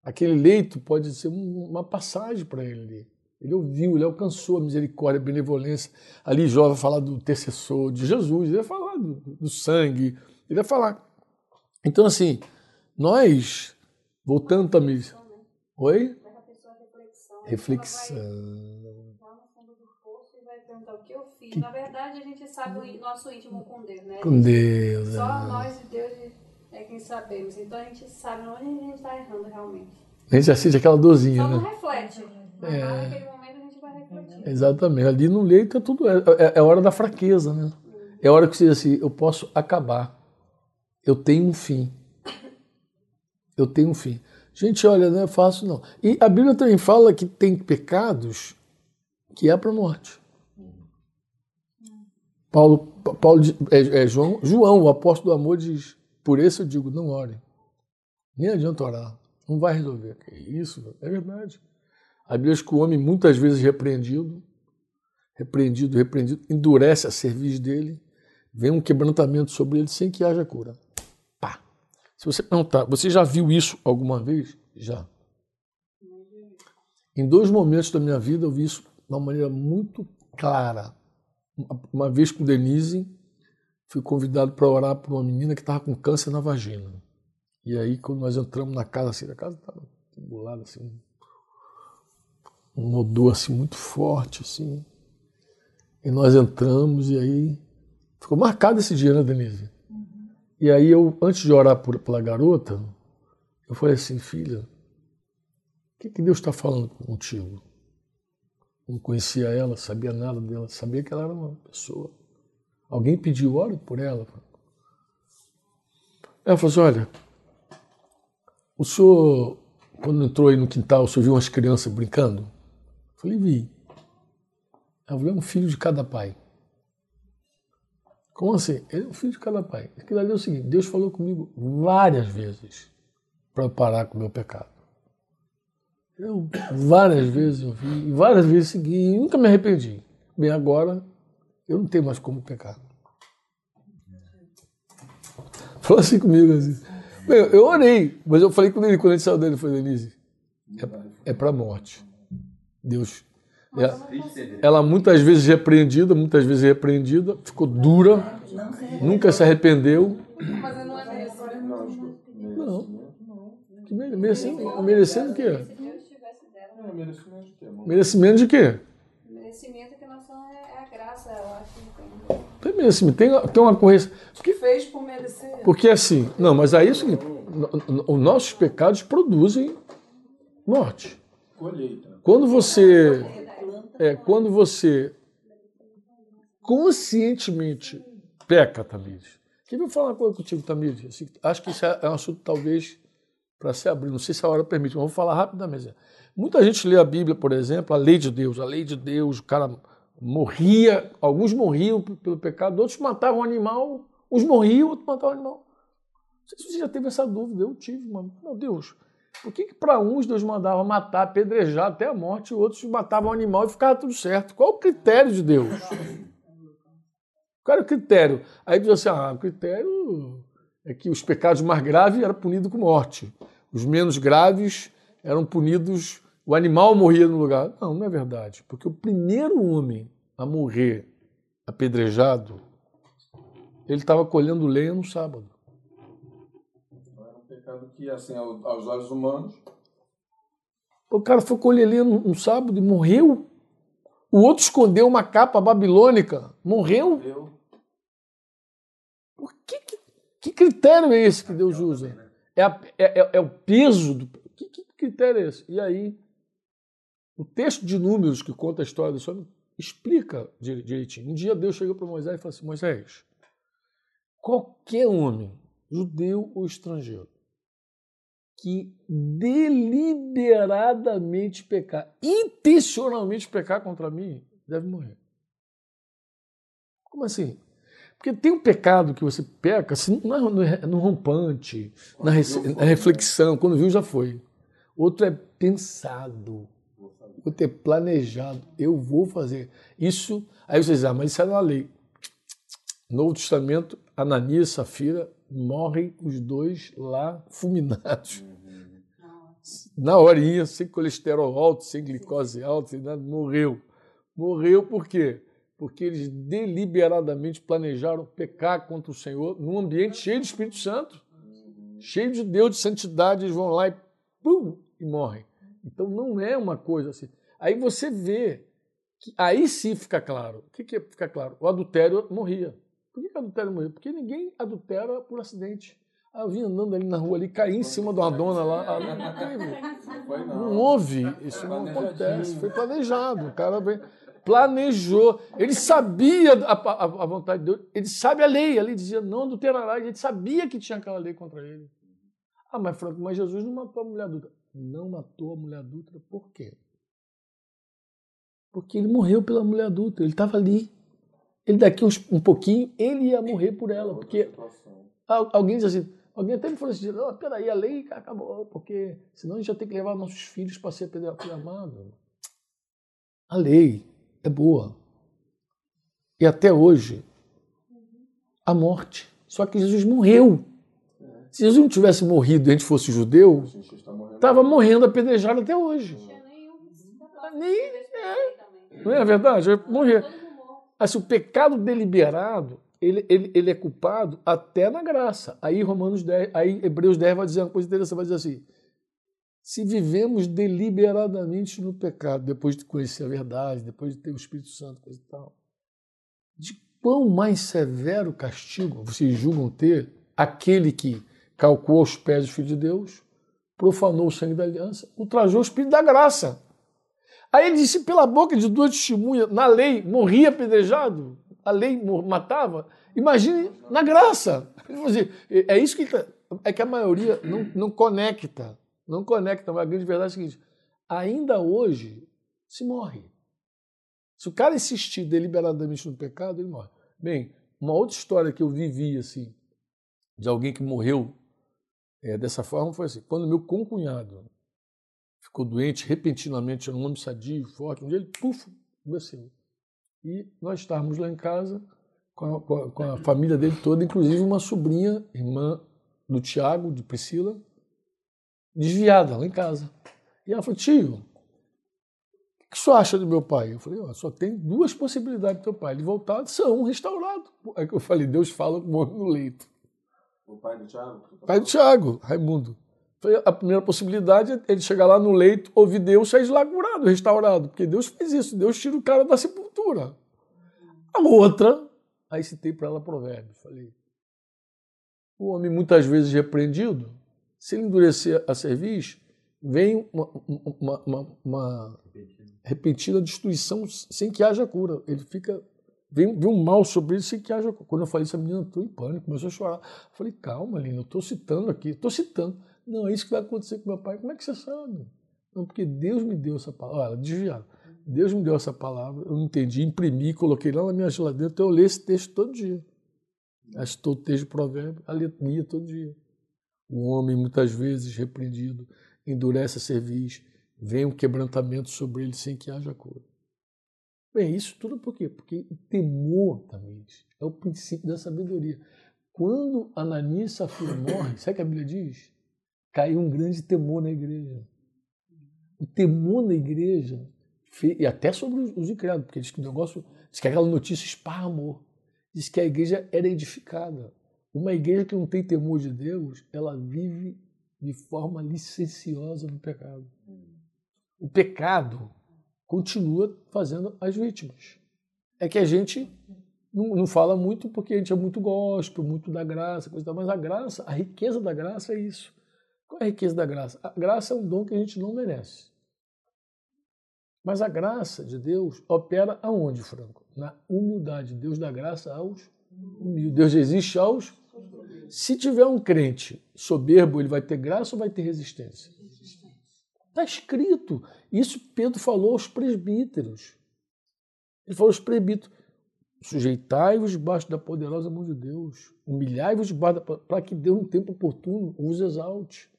Aquele leito pode ser um- uma passagem para ele. Ele ouviu, ele alcançou a misericórdia, a benevolência. Ali Jó vai falar do intercessor, de Jesus, ele vai falar do, do sangue, ele vai falar. Então, assim, nós, voltando também. Oi? À reflexão. Reflexão. Ela vai lá no fundo do poço e vai perguntar o que eu fiz. Na verdade, a gente sabe o nosso íntimo com Deus, né? Com Deus. Só é. nós e Deus é quem sabemos. Então a gente sabe onde a gente está errando realmente. A gente assiste aquela dorzinha, Só não né? reflete. Mas É. lá naquele momento a gente vai refletir. Exatamente. Ali no leito é tudo. É, é, é hora da fraqueza, né? É hora que você diz assim: eu posso acabar. Eu tenho um fim. Eu tenho um fim. Gente, olha, não é fácil não. E a Bíblia também fala que tem pecados que é para morte. Paulo, Paulo é, é, João, João, o apóstolo do amor, diz: por isso eu digo, não ore. Nem adianta orar. Não vai resolver. Isso, é verdade. A Bíblia diz que o homem, muitas vezes repreendido, repreendido, repreendido, endurece a cerviz dele, vem um quebrantamento sobre ele sem que haja cura. Pá. Se você perguntar, você já viu isso alguma vez? Já. Em dois momentos da minha vida eu vi isso de uma maneira muito clara. Uma- vez com Denise, fui convidado para orar por uma menina que estava com câncer na vagina. E aí, quando nós entramos na casa, assim, a casa estava tribulada, assim, um odor assim muito forte, assim. E nós entramos e aí ficou marcado esse dia, né, Denise? E aí eu, antes de orar por, pela garota, eu falei assim, filha, o que, que Deus está falando contigo? Não conhecia ela, sabia nada dela, sabia que ela era uma pessoa. Alguém pediu, ore por ela. Ela falou assim, olha, o senhor, quando entrou aí no quintal, o senhor viu umas crianças brincando? Falei, vi. Ela é um filho de cada pai. Como assim? Ele é um filho de cada pai. Aquilo ali é o seguinte, Deus falou comigo várias vezes para parar com o meu pecado. Eu várias vezes eu vi, e várias vezes segui, e nunca me arrependi. Bem, agora eu não tenho mais como pecar. Falou assim comigo, assim. Bem, eu orei, mas eu falei com ele quando a gente saiu dele, falei, Denise, é, é para morte. Deus. Ela, ela muitas vezes repreendida, muitas vezes repreendida, ficou dura, nunca se arrependeu. Não é merecimento. Não. Que mere- merecendo, merecendo o quê? É, merecimento de quê? Merecimento que nós somos é, é a graça, eu acho que tem. Tem merecimento, tem, tem uma correção. Porque, Fez por merecer. porque assim, não, mas aí é o seguinte, os nossos pecados produzem morte. Colheita. Quando você é quando você conscientemente peca, Tamires. Queria falar uma coisa contigo, Tamires. Assim, acho que isso é é um assunto talvez para se abrir. Não sei se a hora permite, mas vou falar rapidamente. Muita gente lê a Bíblia, por exemplo, a lei de Deus. A lei de Deus, o cara morria, alguns morriam pelo pecado, outros matavam o animal, uns morriam, outros matavam o animal. Não sei se você já teve essa dúvida, eu tive, mano. Meu Deus, por que, que para uns Deus mandava matar, apedrejar até a morte, e outros matavam o animal e ficava tudo certo? Qual o critério de Deus? Qual era o critério? Aí diz assim: ah, o critério é que os pecados mais graves eram punidos com morte. Os menos graves eram punidos, o animal morria no lugar. Não, não é verdade. Porque o primeiro homem a morrer apedrejado, ele estava colhendo lenha no sábado. Um pecado que, assim, ao- aos olhos humanos, O cara foi colher no, no sábado e morreu. O outro escondeu uma capa babilônica, morreu. eu Por que, que, que critério é esse que Deus usa? É, a- é- é- é o peso do. Que, que critério é esse? E aí, O texto de Números que conta a história do homem explica direitinho. Um dia Deus chegou para Moisés e falou assim: Moisés, qualquer homem, judeu ou estrangeiro, que deliberadamente pecar, intencionalmente pecar contra mim, deve morrer. Como assim? Porque tem um pecado que você peca assim, não é no rompante, na, na reflexão, quando viu já foi. Outro é pensado, outro é planejado. Eu vou fazer. Isso, aí vocês dizem, ah, mas isso é na lei. Novo Testamento, Ananias e Safira morrem os dois lá fulminados. Na horinha, sem colesterol alto, sem glicose alta, sem nada, morreu. Morreu por quê? Porque eles deliberadamente planejaram pecar contra o Senhor num ambiente cheio de Espírito Santo, cheio de Deus, de santidade, eles vão lá e pum, e morrem. Então não é uma coisa assim. Aí você vê que aí sim fica claro. O que, que fica claro? O adultério morria. Por que, que adultério morria? Porque ninguém adultera por acidente. Ah, eu vim andando ali na rua ali, caí em cima de uma dona lá. Ah, não, teve. não houve. Isso não acontece. Foi planejado. O cara planejou. Ele sabia a, a, a, vontade de Deus. Ele sabe a lei. A lei dizia não adulterará. Ele sabia que tinha aquela lei contra ele. Ah, mas Franco, mas Jesus não matou a mulher adulta. Não matou a mulher adulta por quê? Porque ele morreu pela mulher adulta. Ele estava ali. Ele daqui uns, um pouquinho, ele ia morrer por ela. Porque alguém diz assim, Alguém até me falou assim: oh, peraí, a lei acabou, porque senão a gente já tem que levar nossos filhos para ser amado. A lei é boa. E até hoje, a morte. Só que Jesus morreu. Se Jesus não tivesse morrido e a gente fosse judeu, estava morrendo apedrejado até hoje. Nem, é. Não é verdade? Morrer. Assim, o pecado deliberado ele, ele, ele é culpado até na graça. Aí Romanos 10, aí Hebreus 10 vai dizer uma coisa interessante, vai dizer assim: se vivemos deliberadamente no pecado, depois de conhecer a verdade, depois de ter o Espírito Santo, coisa e tal, de quão mais severo castigo vocês julgam ter aquele que calcou aos pés do Filho de Deus, profanou o sangue da aliança, ultrajou o Espírito da graça. Aí ele disse, pela boca de duas testemunhas, na lei, morria apedrejado a lei matava, imagine na graça. É isso que tá, é que a maioria não, não conecta, não conecta. Mas a grande verdade é a seguinte: ainda hoje se morre. Se o cara insistir deliberadamente no pecado, ele morre. Bem, uma outra história que eu vivi assim, de alguém que morreu é, dessa forma foi assim: quando meu concunhado ficou doente repentinamente, era um homem sadio, forte, um dia ele, puf, desceu. E nós estávamos lá em casa com a, com a, com a família dele toda, inclusive uma sobrinha, irmã do Tiago, de Priscila, desviada lá em casa. E ela falou: tio, o que o senhor acha do meu pai? Eu falei: oh, só tem duas possibilidades do teu pai: de voltar, são restaurado. Aí eu falei: Deus fala com o homem no leito. O pai do Tiago? Pai do Tiago, Raimundo. A primeira possibilidade é ele chegar lá no leito, ouvir Deus, sair de lá curado, restaurado. Porque Deus fez isso, Deus tira o cara da sepultura. A outra, aí citei para ela provérbios. Falei, o homem muitas vezes repreendido, se ele endurecer a cerviz, vem uma, uma, uma, uma repentina destruição sem que haja cura. Ele fica vem, vem um mal sobre ele sem que haja. Quando eu falei isso, a menina entrou em pânico, começou a chorar. Eu falei, calma, Lina, eu estou citando aqui, estou citando. Não, é isso que vai acontecer com meu pai. Como é que você sabe? Não, porque Deus me deu essa palavra. Olha, desviado. Deus me deu essa palavra, eu entendi, imprimi, coloquei lá na minha geladeira, então eu leio esse texto todo dia. Acho todo texto de provérbio, a lia todo dia. O homem, muitas vezes repreendido, endurece a cerviz, vem um quebrantamento sobre ele sem que haja cura. Bem, isso tudo por quê? Porque o temor também é o princípio da sabedoria. Quando Ananias e Safira morrem, sabe o que a Bíblia diz? Caiu um grande temor na igreja. O temor na igreja, e até sobre os incrédulos, porque diz que o negócio, diz que aquela notícia esparramou. Diz que a igreja era edificada. Uma igreja que não tem temor de Deus, ela vive de forma licenciosa no pecado. O pecado continua fazendo as vítimas. É que a gente não, não fala muito porque a gente é muito gospel, muito da graça, coisa mas a graça, a riqueza da graça é isso. Qual é a riqueza da graça? A graça é um dom que a gente não merece. Mas a graça de Deus opera aonde, Franco? Na humildade. Deus dá graça aos humildes. Deus existe aos. Se tiver um crente soberbo, ele vai ter graça ou vai ter resistência? Está escrito. Isso Pedro falou aos presbíteros. Ele falou aos presbíteros: sujeitai-vos debaixo da poderosa mão de Deus, humilhai-vos debaixo para que Deus, no tempo oportuno, os exalte.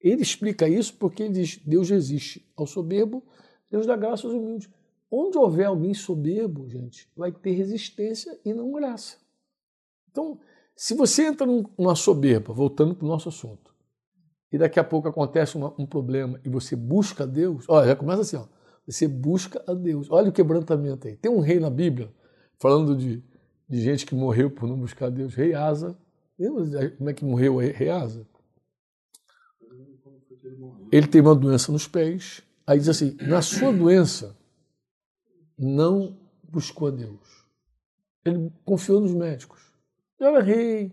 Ele explica isso porque ele diz: Deus existe ao soberbo Deus dá graça aos humildes. Onde houver alguém soberbo, gente, vai ter resistência e não graça. Então, se você entra numa soberba, voltando para o nosso assunto, e daqui a pouco acontece uma, um problema e você busca a Deus, olha, já começa assim, ó, você busca a Deus. Olha o quebrantamento aí. Tem um rei na Bíblia, falando de, de gente que morreu por não buscar a Deus, rei Asa. Lembra como é que morreu o rei Asa? Ele tem uma doença nos pés, Aí diz assim: na sua doença, não buscou a Deus. Ele confiou nos médicos. Ele era rei,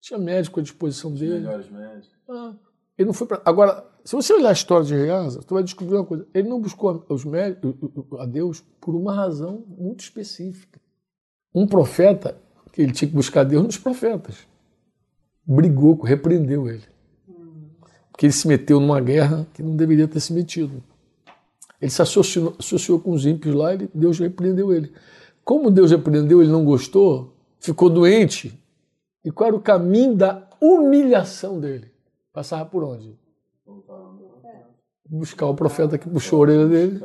tinha médico à disposição dele. Melhores médicos. Ah, ele não foi para. Agora, se você olhar a história de Reasa, você vai descobrir uma coisa. Ele não buscou os médicos, a Deus por uma razão muito específica. Um profeta, que ele tinha que buscar Deus nos profetas, brigou, repreendeu ele. Porque ele se meteu numa guerra que não deveria ter se metido. Ele se associou, associou com os ímpios lá e Deus repreendeu ele. Como Deus repreendeu, ele não gostou, ficou doente. E qual era o caminho da humilhação dele? Passava por onde? Buscar o profeta que puxou a orelha dele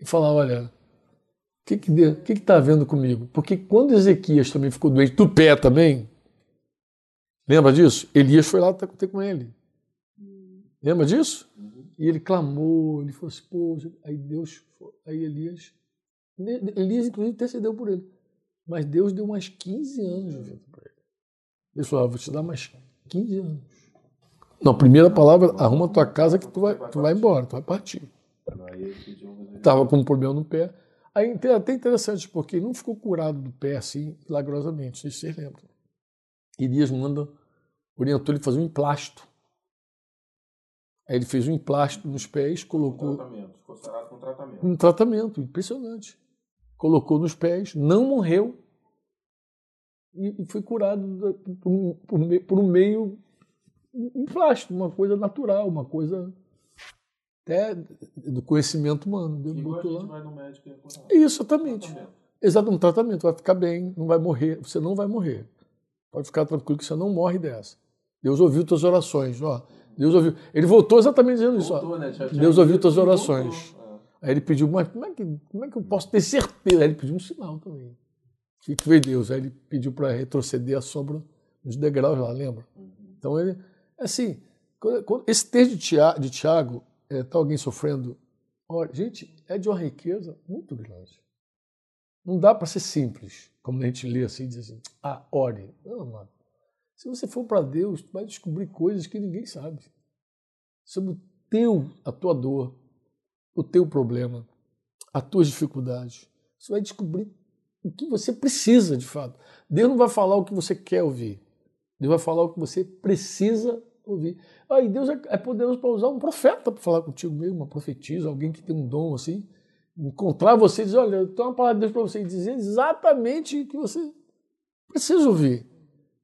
e falar: Olha, o que que está que que tá vendo comigo? Porque quando Ezequias também ficou doente, do pé também, lembra disso? Elias foi lá ter com ele. Lembra disso? E ele clamou, ele falou assim, poxa, aí Deus, aí Elias, Elias inclusive intercedeu por ele. Mas Deus deu mais 15 anos de vida para ele. Ele falou, ah, vou te dar mais 15 anos. Não, primeira palavra, arruma tua casa que tu vai, tu vai embora, tu vai partir. Estava com um problema no pé. Aí até interessante, porque ele não ficou curado do pé assim, milagrosamente, se vocês lembram. Elias manda, orientou ele fazer um emplasto. Aí ele fez um emplasto nos pés, colocou. Um tratamento, ficou sarado com tratamento. Um tratamento, impressionante. Colocou nos pés, não morreu e, foi curado por, por, por um meio emplasto, uma coisa natural, uma coisa até do conhecimento humano. Deus Igual botou a gente lá. vai no médico e é. Isso, exatamente. Exato, um tratamento, vai ficar bem, não vai morrer, você não vai morrer. Pode ficar tranquilo que você não morre dessa. Deus ouviu tuas orações, ó. Deus ouviu. Ele voltou exatamente dizendo isso. Voltou, né? Já tinha Deus ouviu tuas orações. voltou. É. Aí ele pediu, mas como é que, como é que eu posso ter certeza? Aí ele pediu um sinal também. O que veio Deus? Aí ele pediu para retroceder a sombra dos degraus lá, lembra? Então ele, assim, quando- quando- esse texto de Tiago, de Tiago está alguém sofrendo, olha, gente, é de uma riqueza muito grande. Não dá para ser simples, como a gente lê assim, diz assim, ah, ore. Não, mano. Se você for para Deus, tu vai descobrir coisas que ninguém sabe. Sobre o teu, a tua dor, o teu problema, as tuas dificuldades. Você vai descobrir o que você precisa de fato. Deus não vai falar o que você quer ouvir. Deus vai falar o que você precisa ouvir. Aí Deus é é poderoso para usar um profeta para falar contigo mesmo, uma profetisa, alguém que tem um dom assim. Encontrar você e dizer, olha, eu tenho uma palavra de Deus para você e dizer exatamente o que você precisa ouvir.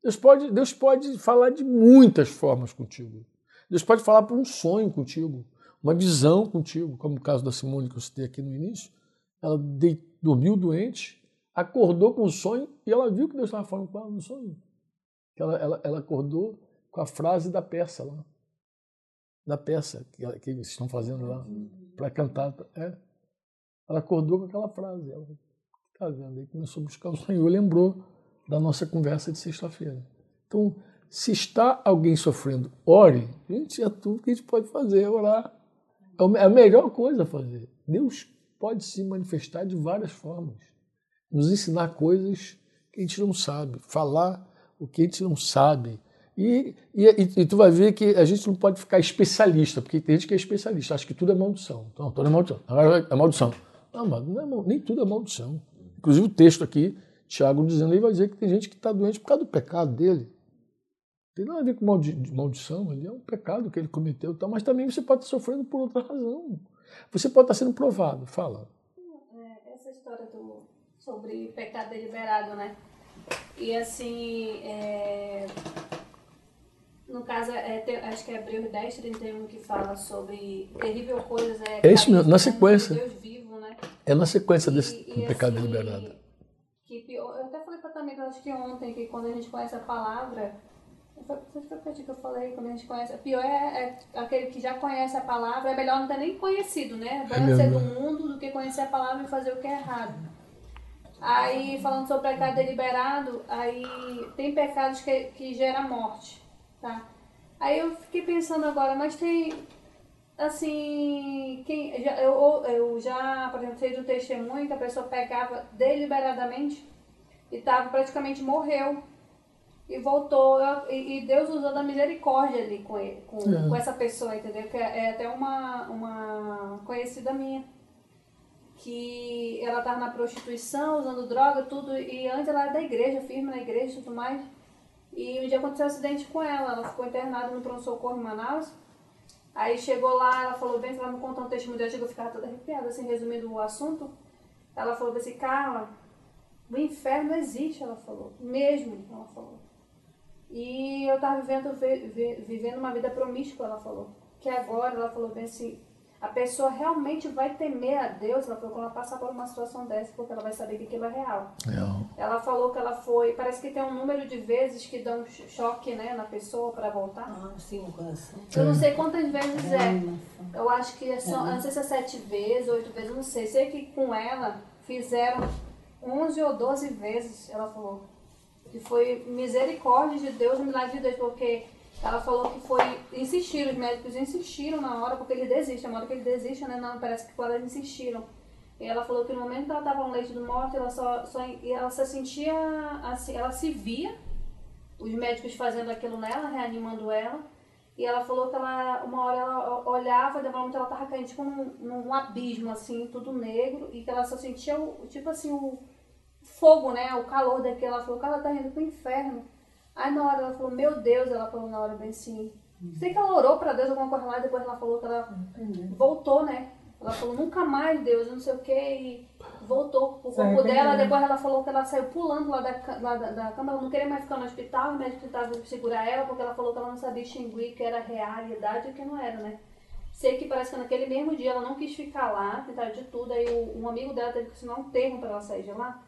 Deus pode, Deus pode falar de muitas formas contigo. Deus pode falar por um sonho contigo, uma visão contigo, como o caso da Simone que eu citei aqui no início. Ela dormiu doente, acordou com o sonho e ela viu que Deus estava falando com ela no sonho. Ela, ela, ela acordou com a frase da peça lá. Da peça que, que eles estão fazendo lá para cantar. É. Ela acordou com aquela frase. Ela está vendo? Aí começou a buscar o Senhor, lembrou da nossa conversa de sexta-feira. Então, se está alguém sofrendo, ore. Gente, é tudo que a gente pode fazer, orar. É é a melhor coisa a fazer. Deus pode se manifestar de várias formas. Nos ensinar coisas que a gente não sabe, falar o que a gente não sabe. E, e, e- tu vai ver que a gente não pode ficar especialista, porque tem gente que é especialista, acha que tudo é maldição. Então, tudo é maldição. Agora é maldição. Não, mas não é nem tudo é maldição. Inclusive o texto aqui, Tiago dizendo aí, vai dizer que tem gente que está doente por causa do pecado dele. Tem nada a ver com maldi- maldição, ali é um pecado que ele cometeu, tal, mas também você pode estar sofrendo por outra razão. Você pode estar sendo provado. Fala. É, essa história do, sobre pecado deliberado, né? E assim, é, no caso, é, acho que é Hebreus 10, 31 que fala sobre terrível coisa. É, É isso mesmo, na sequência. Deus vivo, né? É na sequência desse E- e, pecado assim, deliberado. Pior, eu até falei pra Tamir, acho que ontem, que quando a gente conhece a palavra, foi pra ti que eu falei, quando a gente conhece, pior é, é aquele que já conhece a palavra, é melhor não ter nem conhecido, né? É melhor ser do mundo do que conhecer a palavra e fazer o que é errado. Aí, falando sobre pecado deliberado, aí tem pecados que, que geram morte, tá? Aí eu fiquei pensando agora, mas tem, assim, quem, já, eu, eu já, por exemplo, sei do testemunho que a pessoa pecava deliberadamente e tava, praticamente morreu e voltou. E, e Deus usou da misericórdia ali com, ele, com, É. com essa pessoa, entendeu? Que é, é até uma, uma conhecida minha. Que ela tava na prostituição, usando droga, tudo, e antes ela era da igreja, firme na igreja e tudo mais. E um dia aconteceu um acidente com ela, ela ficou internada no pronto-socorro em Manaus. Aí chegou lá, ela falou bem, ela me contou um testemunho dela, chegou a ficar toda arrepiada, assim, resumindo o assunto. Ela falou assim, Carla, o inferno existe, ela falou. Mesmo, ela falou. E eu tava vivendo, vi- vi- vivendo uma vida promíscua, ela falou. Que agora, ela falou bem assim, a pessoa realmente vai temer a Deus, ela quando ela passar por uma situação dessa, porque ela vai saber que aquilo é real. Não. Ela falou que ela foi, parece que tem um número de vezes que dão cho- choque, né, na pessoa para voltar. Ah, sim, o coração. Eu não sei quantas vezes é. Eu acho que são, eu não sei se é sete vezes, oito vezes, não sei. Sei que com ela fizeram 11 ou 12 vezes, ela falou. Que foi misericórdia de Deus, milagre de Deus, porque ela falou que foi. Insistiram, os médicos insistiram na hora, porque eles desistem. Na hora que eles desistem, né? Não, parece que eles insistiram. E ela falou que no momento que ela estava no leite de morte, ela só, só ela se sentia assim, ela se via os médicos fazendo aquilo nela, reanimando ela. E ela falou que ela, uma hora ela olhava, de momento ela tava caindo tipo num, num abismo, assim, tudo negro, e que ela só sentia, o, tipo assim, o fogo, né? O calor daquilo. Ela falou que ela tá indo pro inferno. Aí na hora ela falou, meu Deus, ela falou na hora bem assim. Sei que ela orou pra Deus alguma coisa lá, e depois ela falou que ela voltou, né? Ela falou, nunca mais, Deus, não sei o que, e voltou o Se corpo dela. Depois ela falou que ela saiu pulando lá da, lá da, da cama, ela não queria mais ficar no hospital, o médico tentava segurar ela, porque ela falou que ela não sabia distinguir que era realidade e o que não era, né? Sei que parece que naquele mesmo dia ela não quis ficar lá, tentaram de tudo, aí o- um amigo dela teve que assinar um termo para ela sair de lá.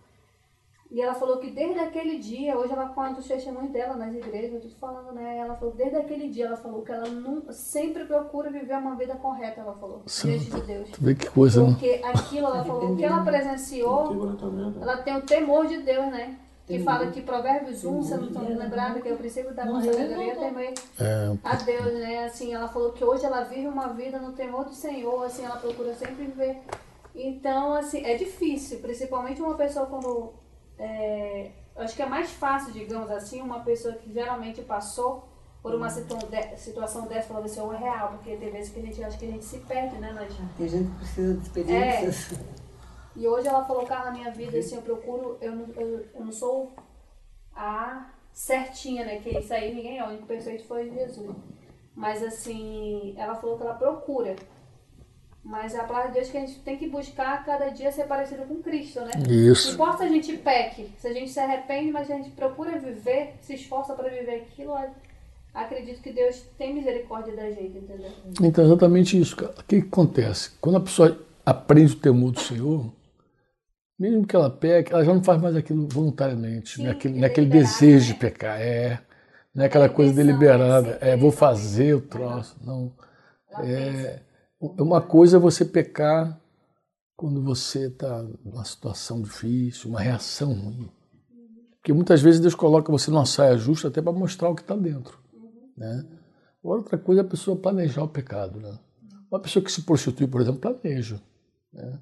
E ela falou que desde aquele dia, hoje ela conta os testemunhos dela nas igrejas, tudo falando, né? Ela falou que desde aquele dia ela falou que ela não, sempre procura viver uma vida correta, ela falou, diante de Deus. Tu vê que coisa, né? Porque aquilo, ela falou, o que ela presenciou, Quebrantamento. ela tem o temor de Deus, né? Que fala que Provérbios 1, se eu não estou lembrada, que é o princípio da nossa temer É, a Deus, né? Assim, ela falou que hoje ela vive uma vida no temor do Senhor, assim, ela procura sempre viver. Então, assim, é difícil, principalmente uma pessoa quando. É, eu acho que é mais fácil, digamos assim, uma pessoa que geralmente passou por uma situa de- situação dessa, falar assim, ou é real, porque tem vezes que a gente acha que a gente se perde, né? Nas, Tem gente que precisa de experiências. e hoje ela falou, cara, na minha vida, assim, eu procuro, eu não, eu, eu não sou a certinha, né? Que isso aí ninguém é, o único perfeito foi Jesus. Mas assim, ela falou que ela procura. Mas a palavra de Deus é que a gente tem que buscar cada dia ser parecido com Cristo, né? Não isso. importa se a gente peque, se a gente se arrepende, mas a gente procura viver, se esforça para viver aquilo, acredito que Deus tem misericórdia da gente, entendeu? Então, exatamente isso, cara. O que, que acontece? Quando a pessoa aprende o temor do Senhor, mesmo que ela peque, ela já não faz mais aquilo voluntariamente, Sim, não é aquele, é não é aquele deliberado, desejo né? de pecar, é. Não é aquela coisa deliberada, né? é, vou fazer o troço, não. É. uma coisa é você pecar quando você está numa situação difícil, uma reação ruim. Porque muitas vezes Deus coloca você numa saia justa até para mostrar o que está dentro. Né? Outra coisa é a pessoa planejar o pecado. Né? Uma pessoa que se prostitui, por exemplo, planeja.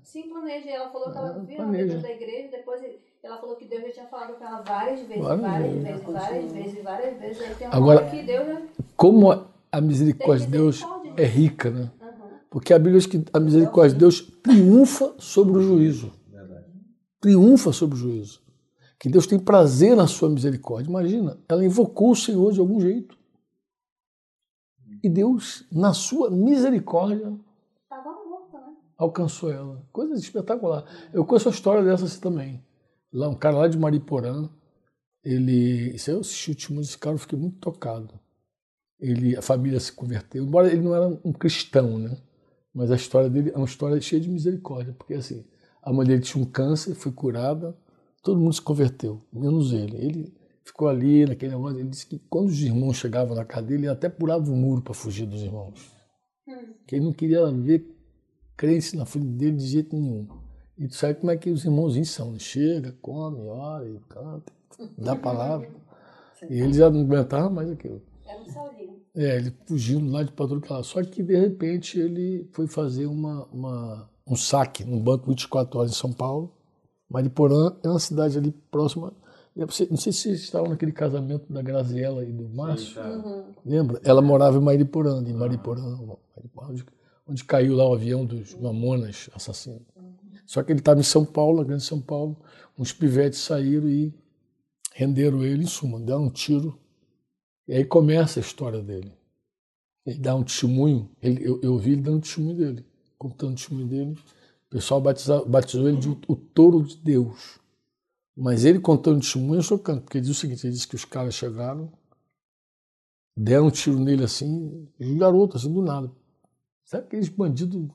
Sim, planeja. Ela falou que ela vivia na planeja. vida da igreja, depois ela falou que Deus já tinha falado com ela várias vezes, Várias várias, vezes. vezes, várias vezes, várias vezes. Aí tem uma Agora- que Deus já... Como a- a misericórdia de Deus é rica, né? Porque a Bíblia diz que a misericórdia de Deus triunfa sobre o juízo. Triunfa sobre o juízo. Que Deus tem prazer na sua misericórdia. Imagina, ela invocou o Senhor de algum jeito. E Deus, na sua misericórdia, alcançou ela. Coisa espetacular. Eu conheço a história dessa assim também. Lá, um cara lá de Mariporã, ele. Isso aí eu assisti o testemunho desse cara, eu fiquei muito tocado. Ele, a família se converteu, embora ele não era um cristão, né? Mas a história dele é uma história cheia de misericórdia, porque assim, a mãe dele tinha um câncer, foi curada, todo mundo se converteu, menos ele. Ele ficou ali naquele negócio, ele disse que quando os irmãos chegavam na casa dele, ele até pulava o muro para fugir dos irmãos. Que ele não queria ver crente na frente dele de jeito nenhum. E tu sabe como é que os irmãozinhos são, né? Chega, come, ora, canta, dá palavra. E ele já não aguentava mais aquilo. Era um saulinho. É, ele fugindo lá de patrulha. Só que de repente ele foi fazer uma, uma, um saque num banco 24 horas em São Paulo. Mariporã é uma cidade ali próxima. Não sei se vocês estavam naquele casamento da Graziella e do Márcio. Lembra? Ela morava em Mariporã, em Mariporã, onde, onde caiu lá o avião dos Mamonas assassinos. Só que ele estava em São Paulo, na Grande São Paulo. Uns pivetes saíram e renderam ele, em suma, deram um tiro. E aí começa a história dele. Ele dá um testemunho, ele, eu, eu vi ele dando testemunho dele, contando o testemunho dele. O pessoal batiza, batizou ele de o, o touro de Deus. Mas ele contando o testemunho é chocante, porque ele diz o seguinte: ele disse que os caras chegaram, deram um tiro nele assim, um garoto, assim, do nada. Sabe aqueles bandidos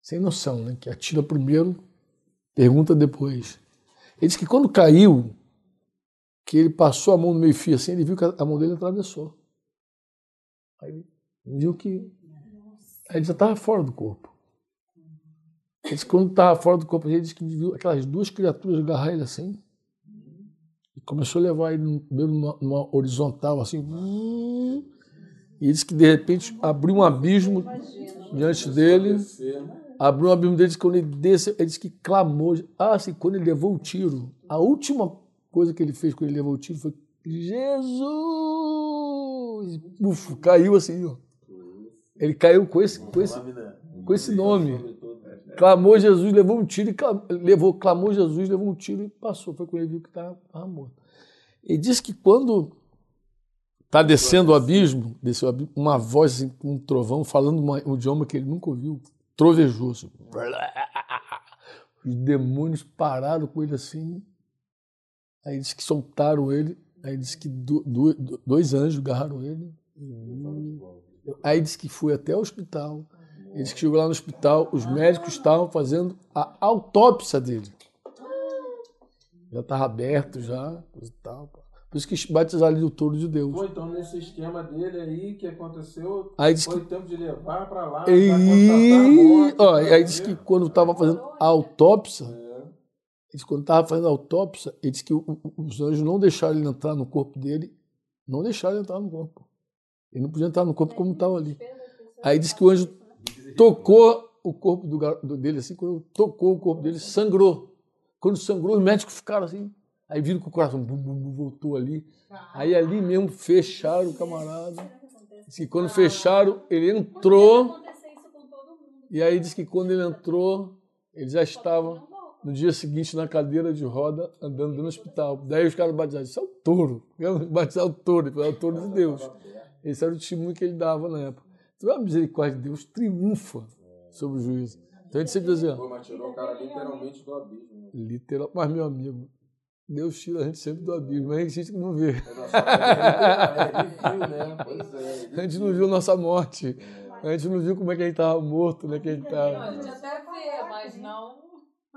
sem noção, né? Que atira primeiro, pergunta depois. Ele disse que quando caiu, que ele passou a mão no meio fio assim, ele viu que a mão dele atravessou. Aí ele viu que. Aí ele já estava fora do corpo. Ele disse que quando estava fora do corpo, ele disse que viu aquelas duas criaturas agarrar ele assim. E começou a levar ele numa, numa horizontal assim. E ele disse que de repente abriu um abismo diante dele. Abriu um abismo dele, disse que quando ele desceu, ele disse que clamou. Ah, assim, quando ele levou o tiro, a última coisa que ele fez quando ele levou o tiro foi Jesus! Uf, caiu assim, ó. Ele caiu com esse, com esse, com esse nome. Clamou Jesus, levou um tiro, e clamou, levou, clamou Jesus, levou um tiro e passou. Foi quando ele viu que estava morto. Ele disse que quando está descendo o abismo, desceu uma voz assim, um trovão, falando uma, um idioma que ele nunca ouviu, trovejou. Assim. Os demônios pararam com ele assim. Aí disse que soltaram ele. Aí disse que do, do, dois anjos agarraram ele. Aí disse que foi até o hospital. Ele disse que chegou lá no hospital, os médicos estavam fazendo a autópsia dele. Já estava aberto já, coisa e tal. Por isso que batizaram ali o touro de Deus. Foi então nesse esquema dele aí que aconteceu, Aí foi que tempo de levar pra lá, E... morte, Ó, pra aí disse que quando estava fazendo a autópsia. Ele disse que quando estava fazendo a autópsia, ele disse que o- o- os anjos não deixaram ele entrar no corpo dele, não deixaram ele entrar no corpo. Ele não podia entrar no corpo como estava ali. Aí disse que o anjo tocou o corpo do, do- dele assim, quando tocou o corpo dele, sangrou. Quando sangrou, os médicos ficaram assim. Aí viram que o coração bum, bum, bum, voltou ali. Aí ali mesmo fecharam o camarada. Diz que quando fecharam, ele entrou. E aí diz que quando ele entrou, ele já estava no dia seguinte na cadeira de roda, andando no hospital. Daí os caras batizaram, isso é o touro. Batizar o touro, ele falou, é o touro de Deus. Esse era o testemunho que ele dava na época. Então a misericórdia de Deus triunfa sobre o juízo. Então a gente sempre dizia, mas tirou o cara literalmente do abismo. né? literal, mas meu amigo, Deus tira a gente sempre do abismo, mas a gente não vê. É, ele viu, né? Pois é. A gente não viu nossa morte. A gente não viu como é que ele estava morto, né? Que ele Não, a estava. gente até vê, mas não.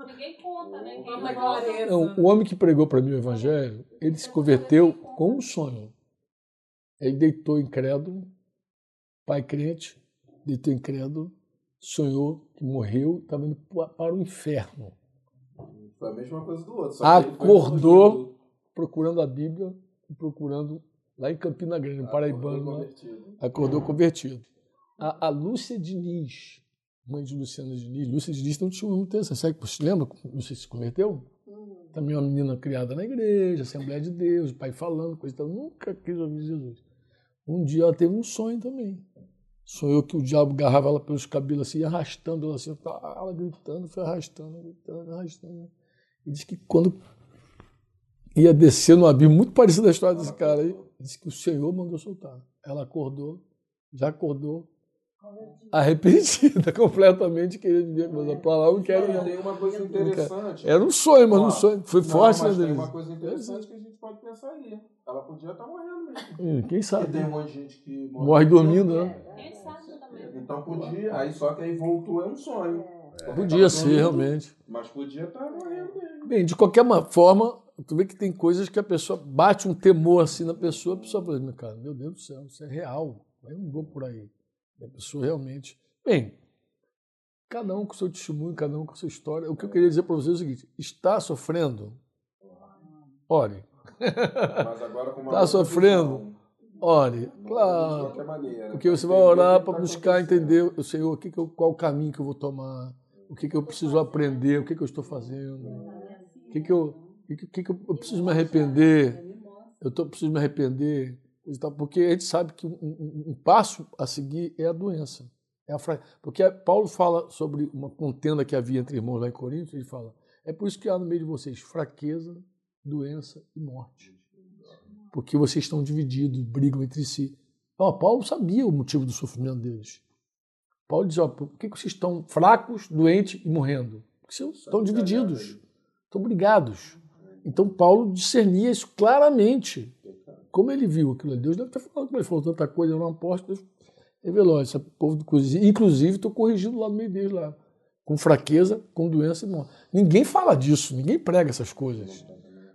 Ninguém conta, né? Ninguém. Não, o homem que pregou para mim o evangelho, ele se converteu com um sonho. Ele deitou incrédulo, pai crente, deitou incrédulo, sonhou que morreu, estava indo pa- para o inferno. Foi a mesma coisa do outro. Acordou. Procurando a Bíblia, e procurando lá em Campina Grande, no Paraibano, convertido. acordou convertido. A, a Lúcia Diniz, mãe de Luciana Diniz, Lúcia Diniz não tinha muito tempo. Você você lembra como Lúcia se converteu? Também uma menina criada na igreja, Assembleia de Deus, pai falando, coisa e tal. Nunca quis ouvir Jesus. Um dia ela teve um sonho também. Sonhou que o diabo agarrava ela pelos cabelos assim, arrastando ela assim, tá, ela gritando, foi arrastando, gritando, arrastando. E disse que quando ia descer no abismo, muito parecido a história desse cara aí, disse que o Senhor mandou soltar. Ela acordou, já acordou, arrependida, completamente querendo viver com a palavra, não quero Não, tem uma coisa interessante. Era um sonho, mas um sonho. Foi Não, forte, né, mas tem Denise? uma coisa interessante que a gente pode pensar aí. Ela podia estar morrendo mesmo. Hum, Quem Porque sabe? tem um monte de gente que morre, Morre dormindo, né? Quem sabe também. Então podia, aí só que aí voltou é um sonho. Porque Podia ser, dormindo, realmente. Mas podia estar morrendo mesmo. Bem, de qualquer ma- forma, tu vê que tem coisas que a pessoa bate um temor assim na pessoa, a pessoa fala, "Meu cara, meu Deus do céu, isso é real. Eu não vou por aí. A pessoa realmente. Bem, cada um com seu testemunho, cada um com sua história. O que eu queria dizer para vocês é o seguinte: está sofrendo? Ore. Mas agora com uma Tá outra sofrendo? Ore. Claro. Porque você vai Entender o orar para tá buscar entender, o Senhor, o que que eu, qual o caminho que eu vou tomar, o que, que eu preciso aprender, o que, que eu estou fazendo, o que, que, eu, o que, que, eu, preciso me arrepender, eu tô, preciso me arrepender, porque a gente sabe que um, um- um passo a seguir é a doença. É a fra... Porque Paulo fala sobre uma contenda que havia entre irmãos lá em Coríntios, ele fala, é por isso que há no meio de vocês fraqueza, doença e morte. Porque vocês estão divididos, brigam entre si. Ó, Paulo sabia o motivo do sofrimento deles. Paulo diz: ó, por que que vocês estão fracos, doentes e morrendo? Porque vocês estão divididos, estão brigados. Então Paulo discernia isso claramente. Como ele viu aquilo ali, Deus deve ter falado com ele, falou tanta coisa, eu não aposto, Deus revelou. Esse povo, inclusive, estou corrigindo lá no meio deles, lá, com fraqueza, com doença e morte. Ninguém fala disso, ninguém prega essas coisas.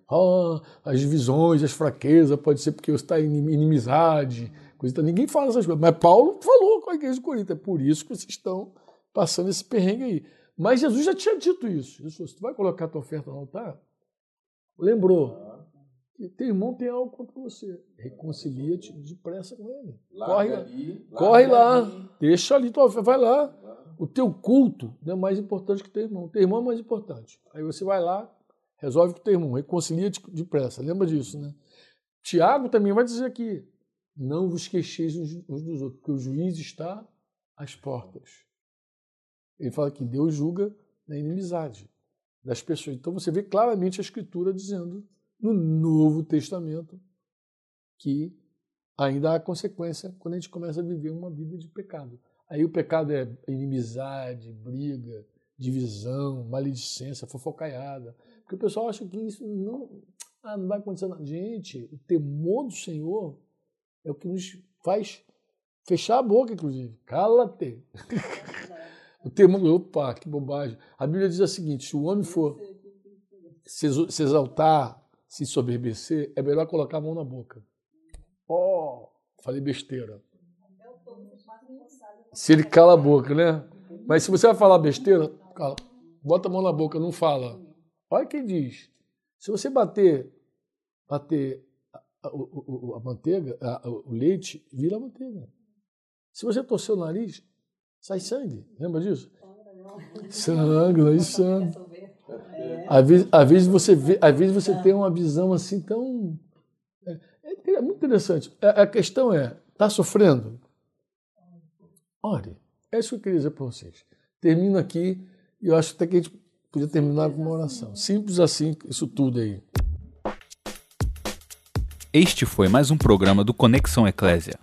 Ah, as divisões, as fraquezas, pode ser porque você está em inimizade, coisa e tal. Ninguém fala essas coisas. Mas Paulo falou com a igreja de Corinto. É por isso que vocês estão passando esse perrengue aí. Mas Jesus já tinha dito isso. Jesus falou, se tu vai colocar tua oferta no altar, lembrou que teu irmão tem algo contra você. Reconcilia-te depressa com ele. Corre, ali, corre lá. Deixa ali tua oferta. Vai lá. O teu culto não é mais importante que teu irmão. Teu irmão é mais importante. Aí você vai lá, resolve com teu irmão, reconcilia-te depressa. Lembra disso, né? Tiago também vai dizer aqui: não vos queixeis uns uns dos outros, porque o juiz está às portas. Ele fala que Deus julga na inimizade das pessoas. Então você vê claramente a Escritura dizendo no Novo Testamento que ainda há consequência quando a gente começa a viver uma vida de pecado. Aí o pecado é inimizade, briga, divisão, maledicência, fofocaiada. Porque o pessoal acha que isso não, ah, não vai acontecer nada. Gente, o temor do Senhor é o que nos faz fechar a boca, inclusive. Cala-te. o temor, opa, que bobagem. A Bíblia diz o seguinte: se o homem for se exaltar, se soberbecer, é melhor colocar a mão na boca. Oh, falei besteira. Se ele cala a boca, né? Mas se você vai falar besteira, cala. bota a mão na boca, não fala. Olha quem diz. Se você bater, bater a, a- o- a manteiga, a- o leite, vira manteiga. Se você torcer o nariz, sai sangue. Lembra disso? Sangue, nariz sangue. Às vezes, às vezes você vê, às vezes você tem uma visão assim tão é, é muito interessante. A, a questão é, está sofrendo? Ore. É isso que eu queria dizer para vocês. Termino aqui e eu acho até que a gente podia terminar com uma oração. Simples assim, isso tudo aí. Este foi mais um programa do Conexão Eclésia.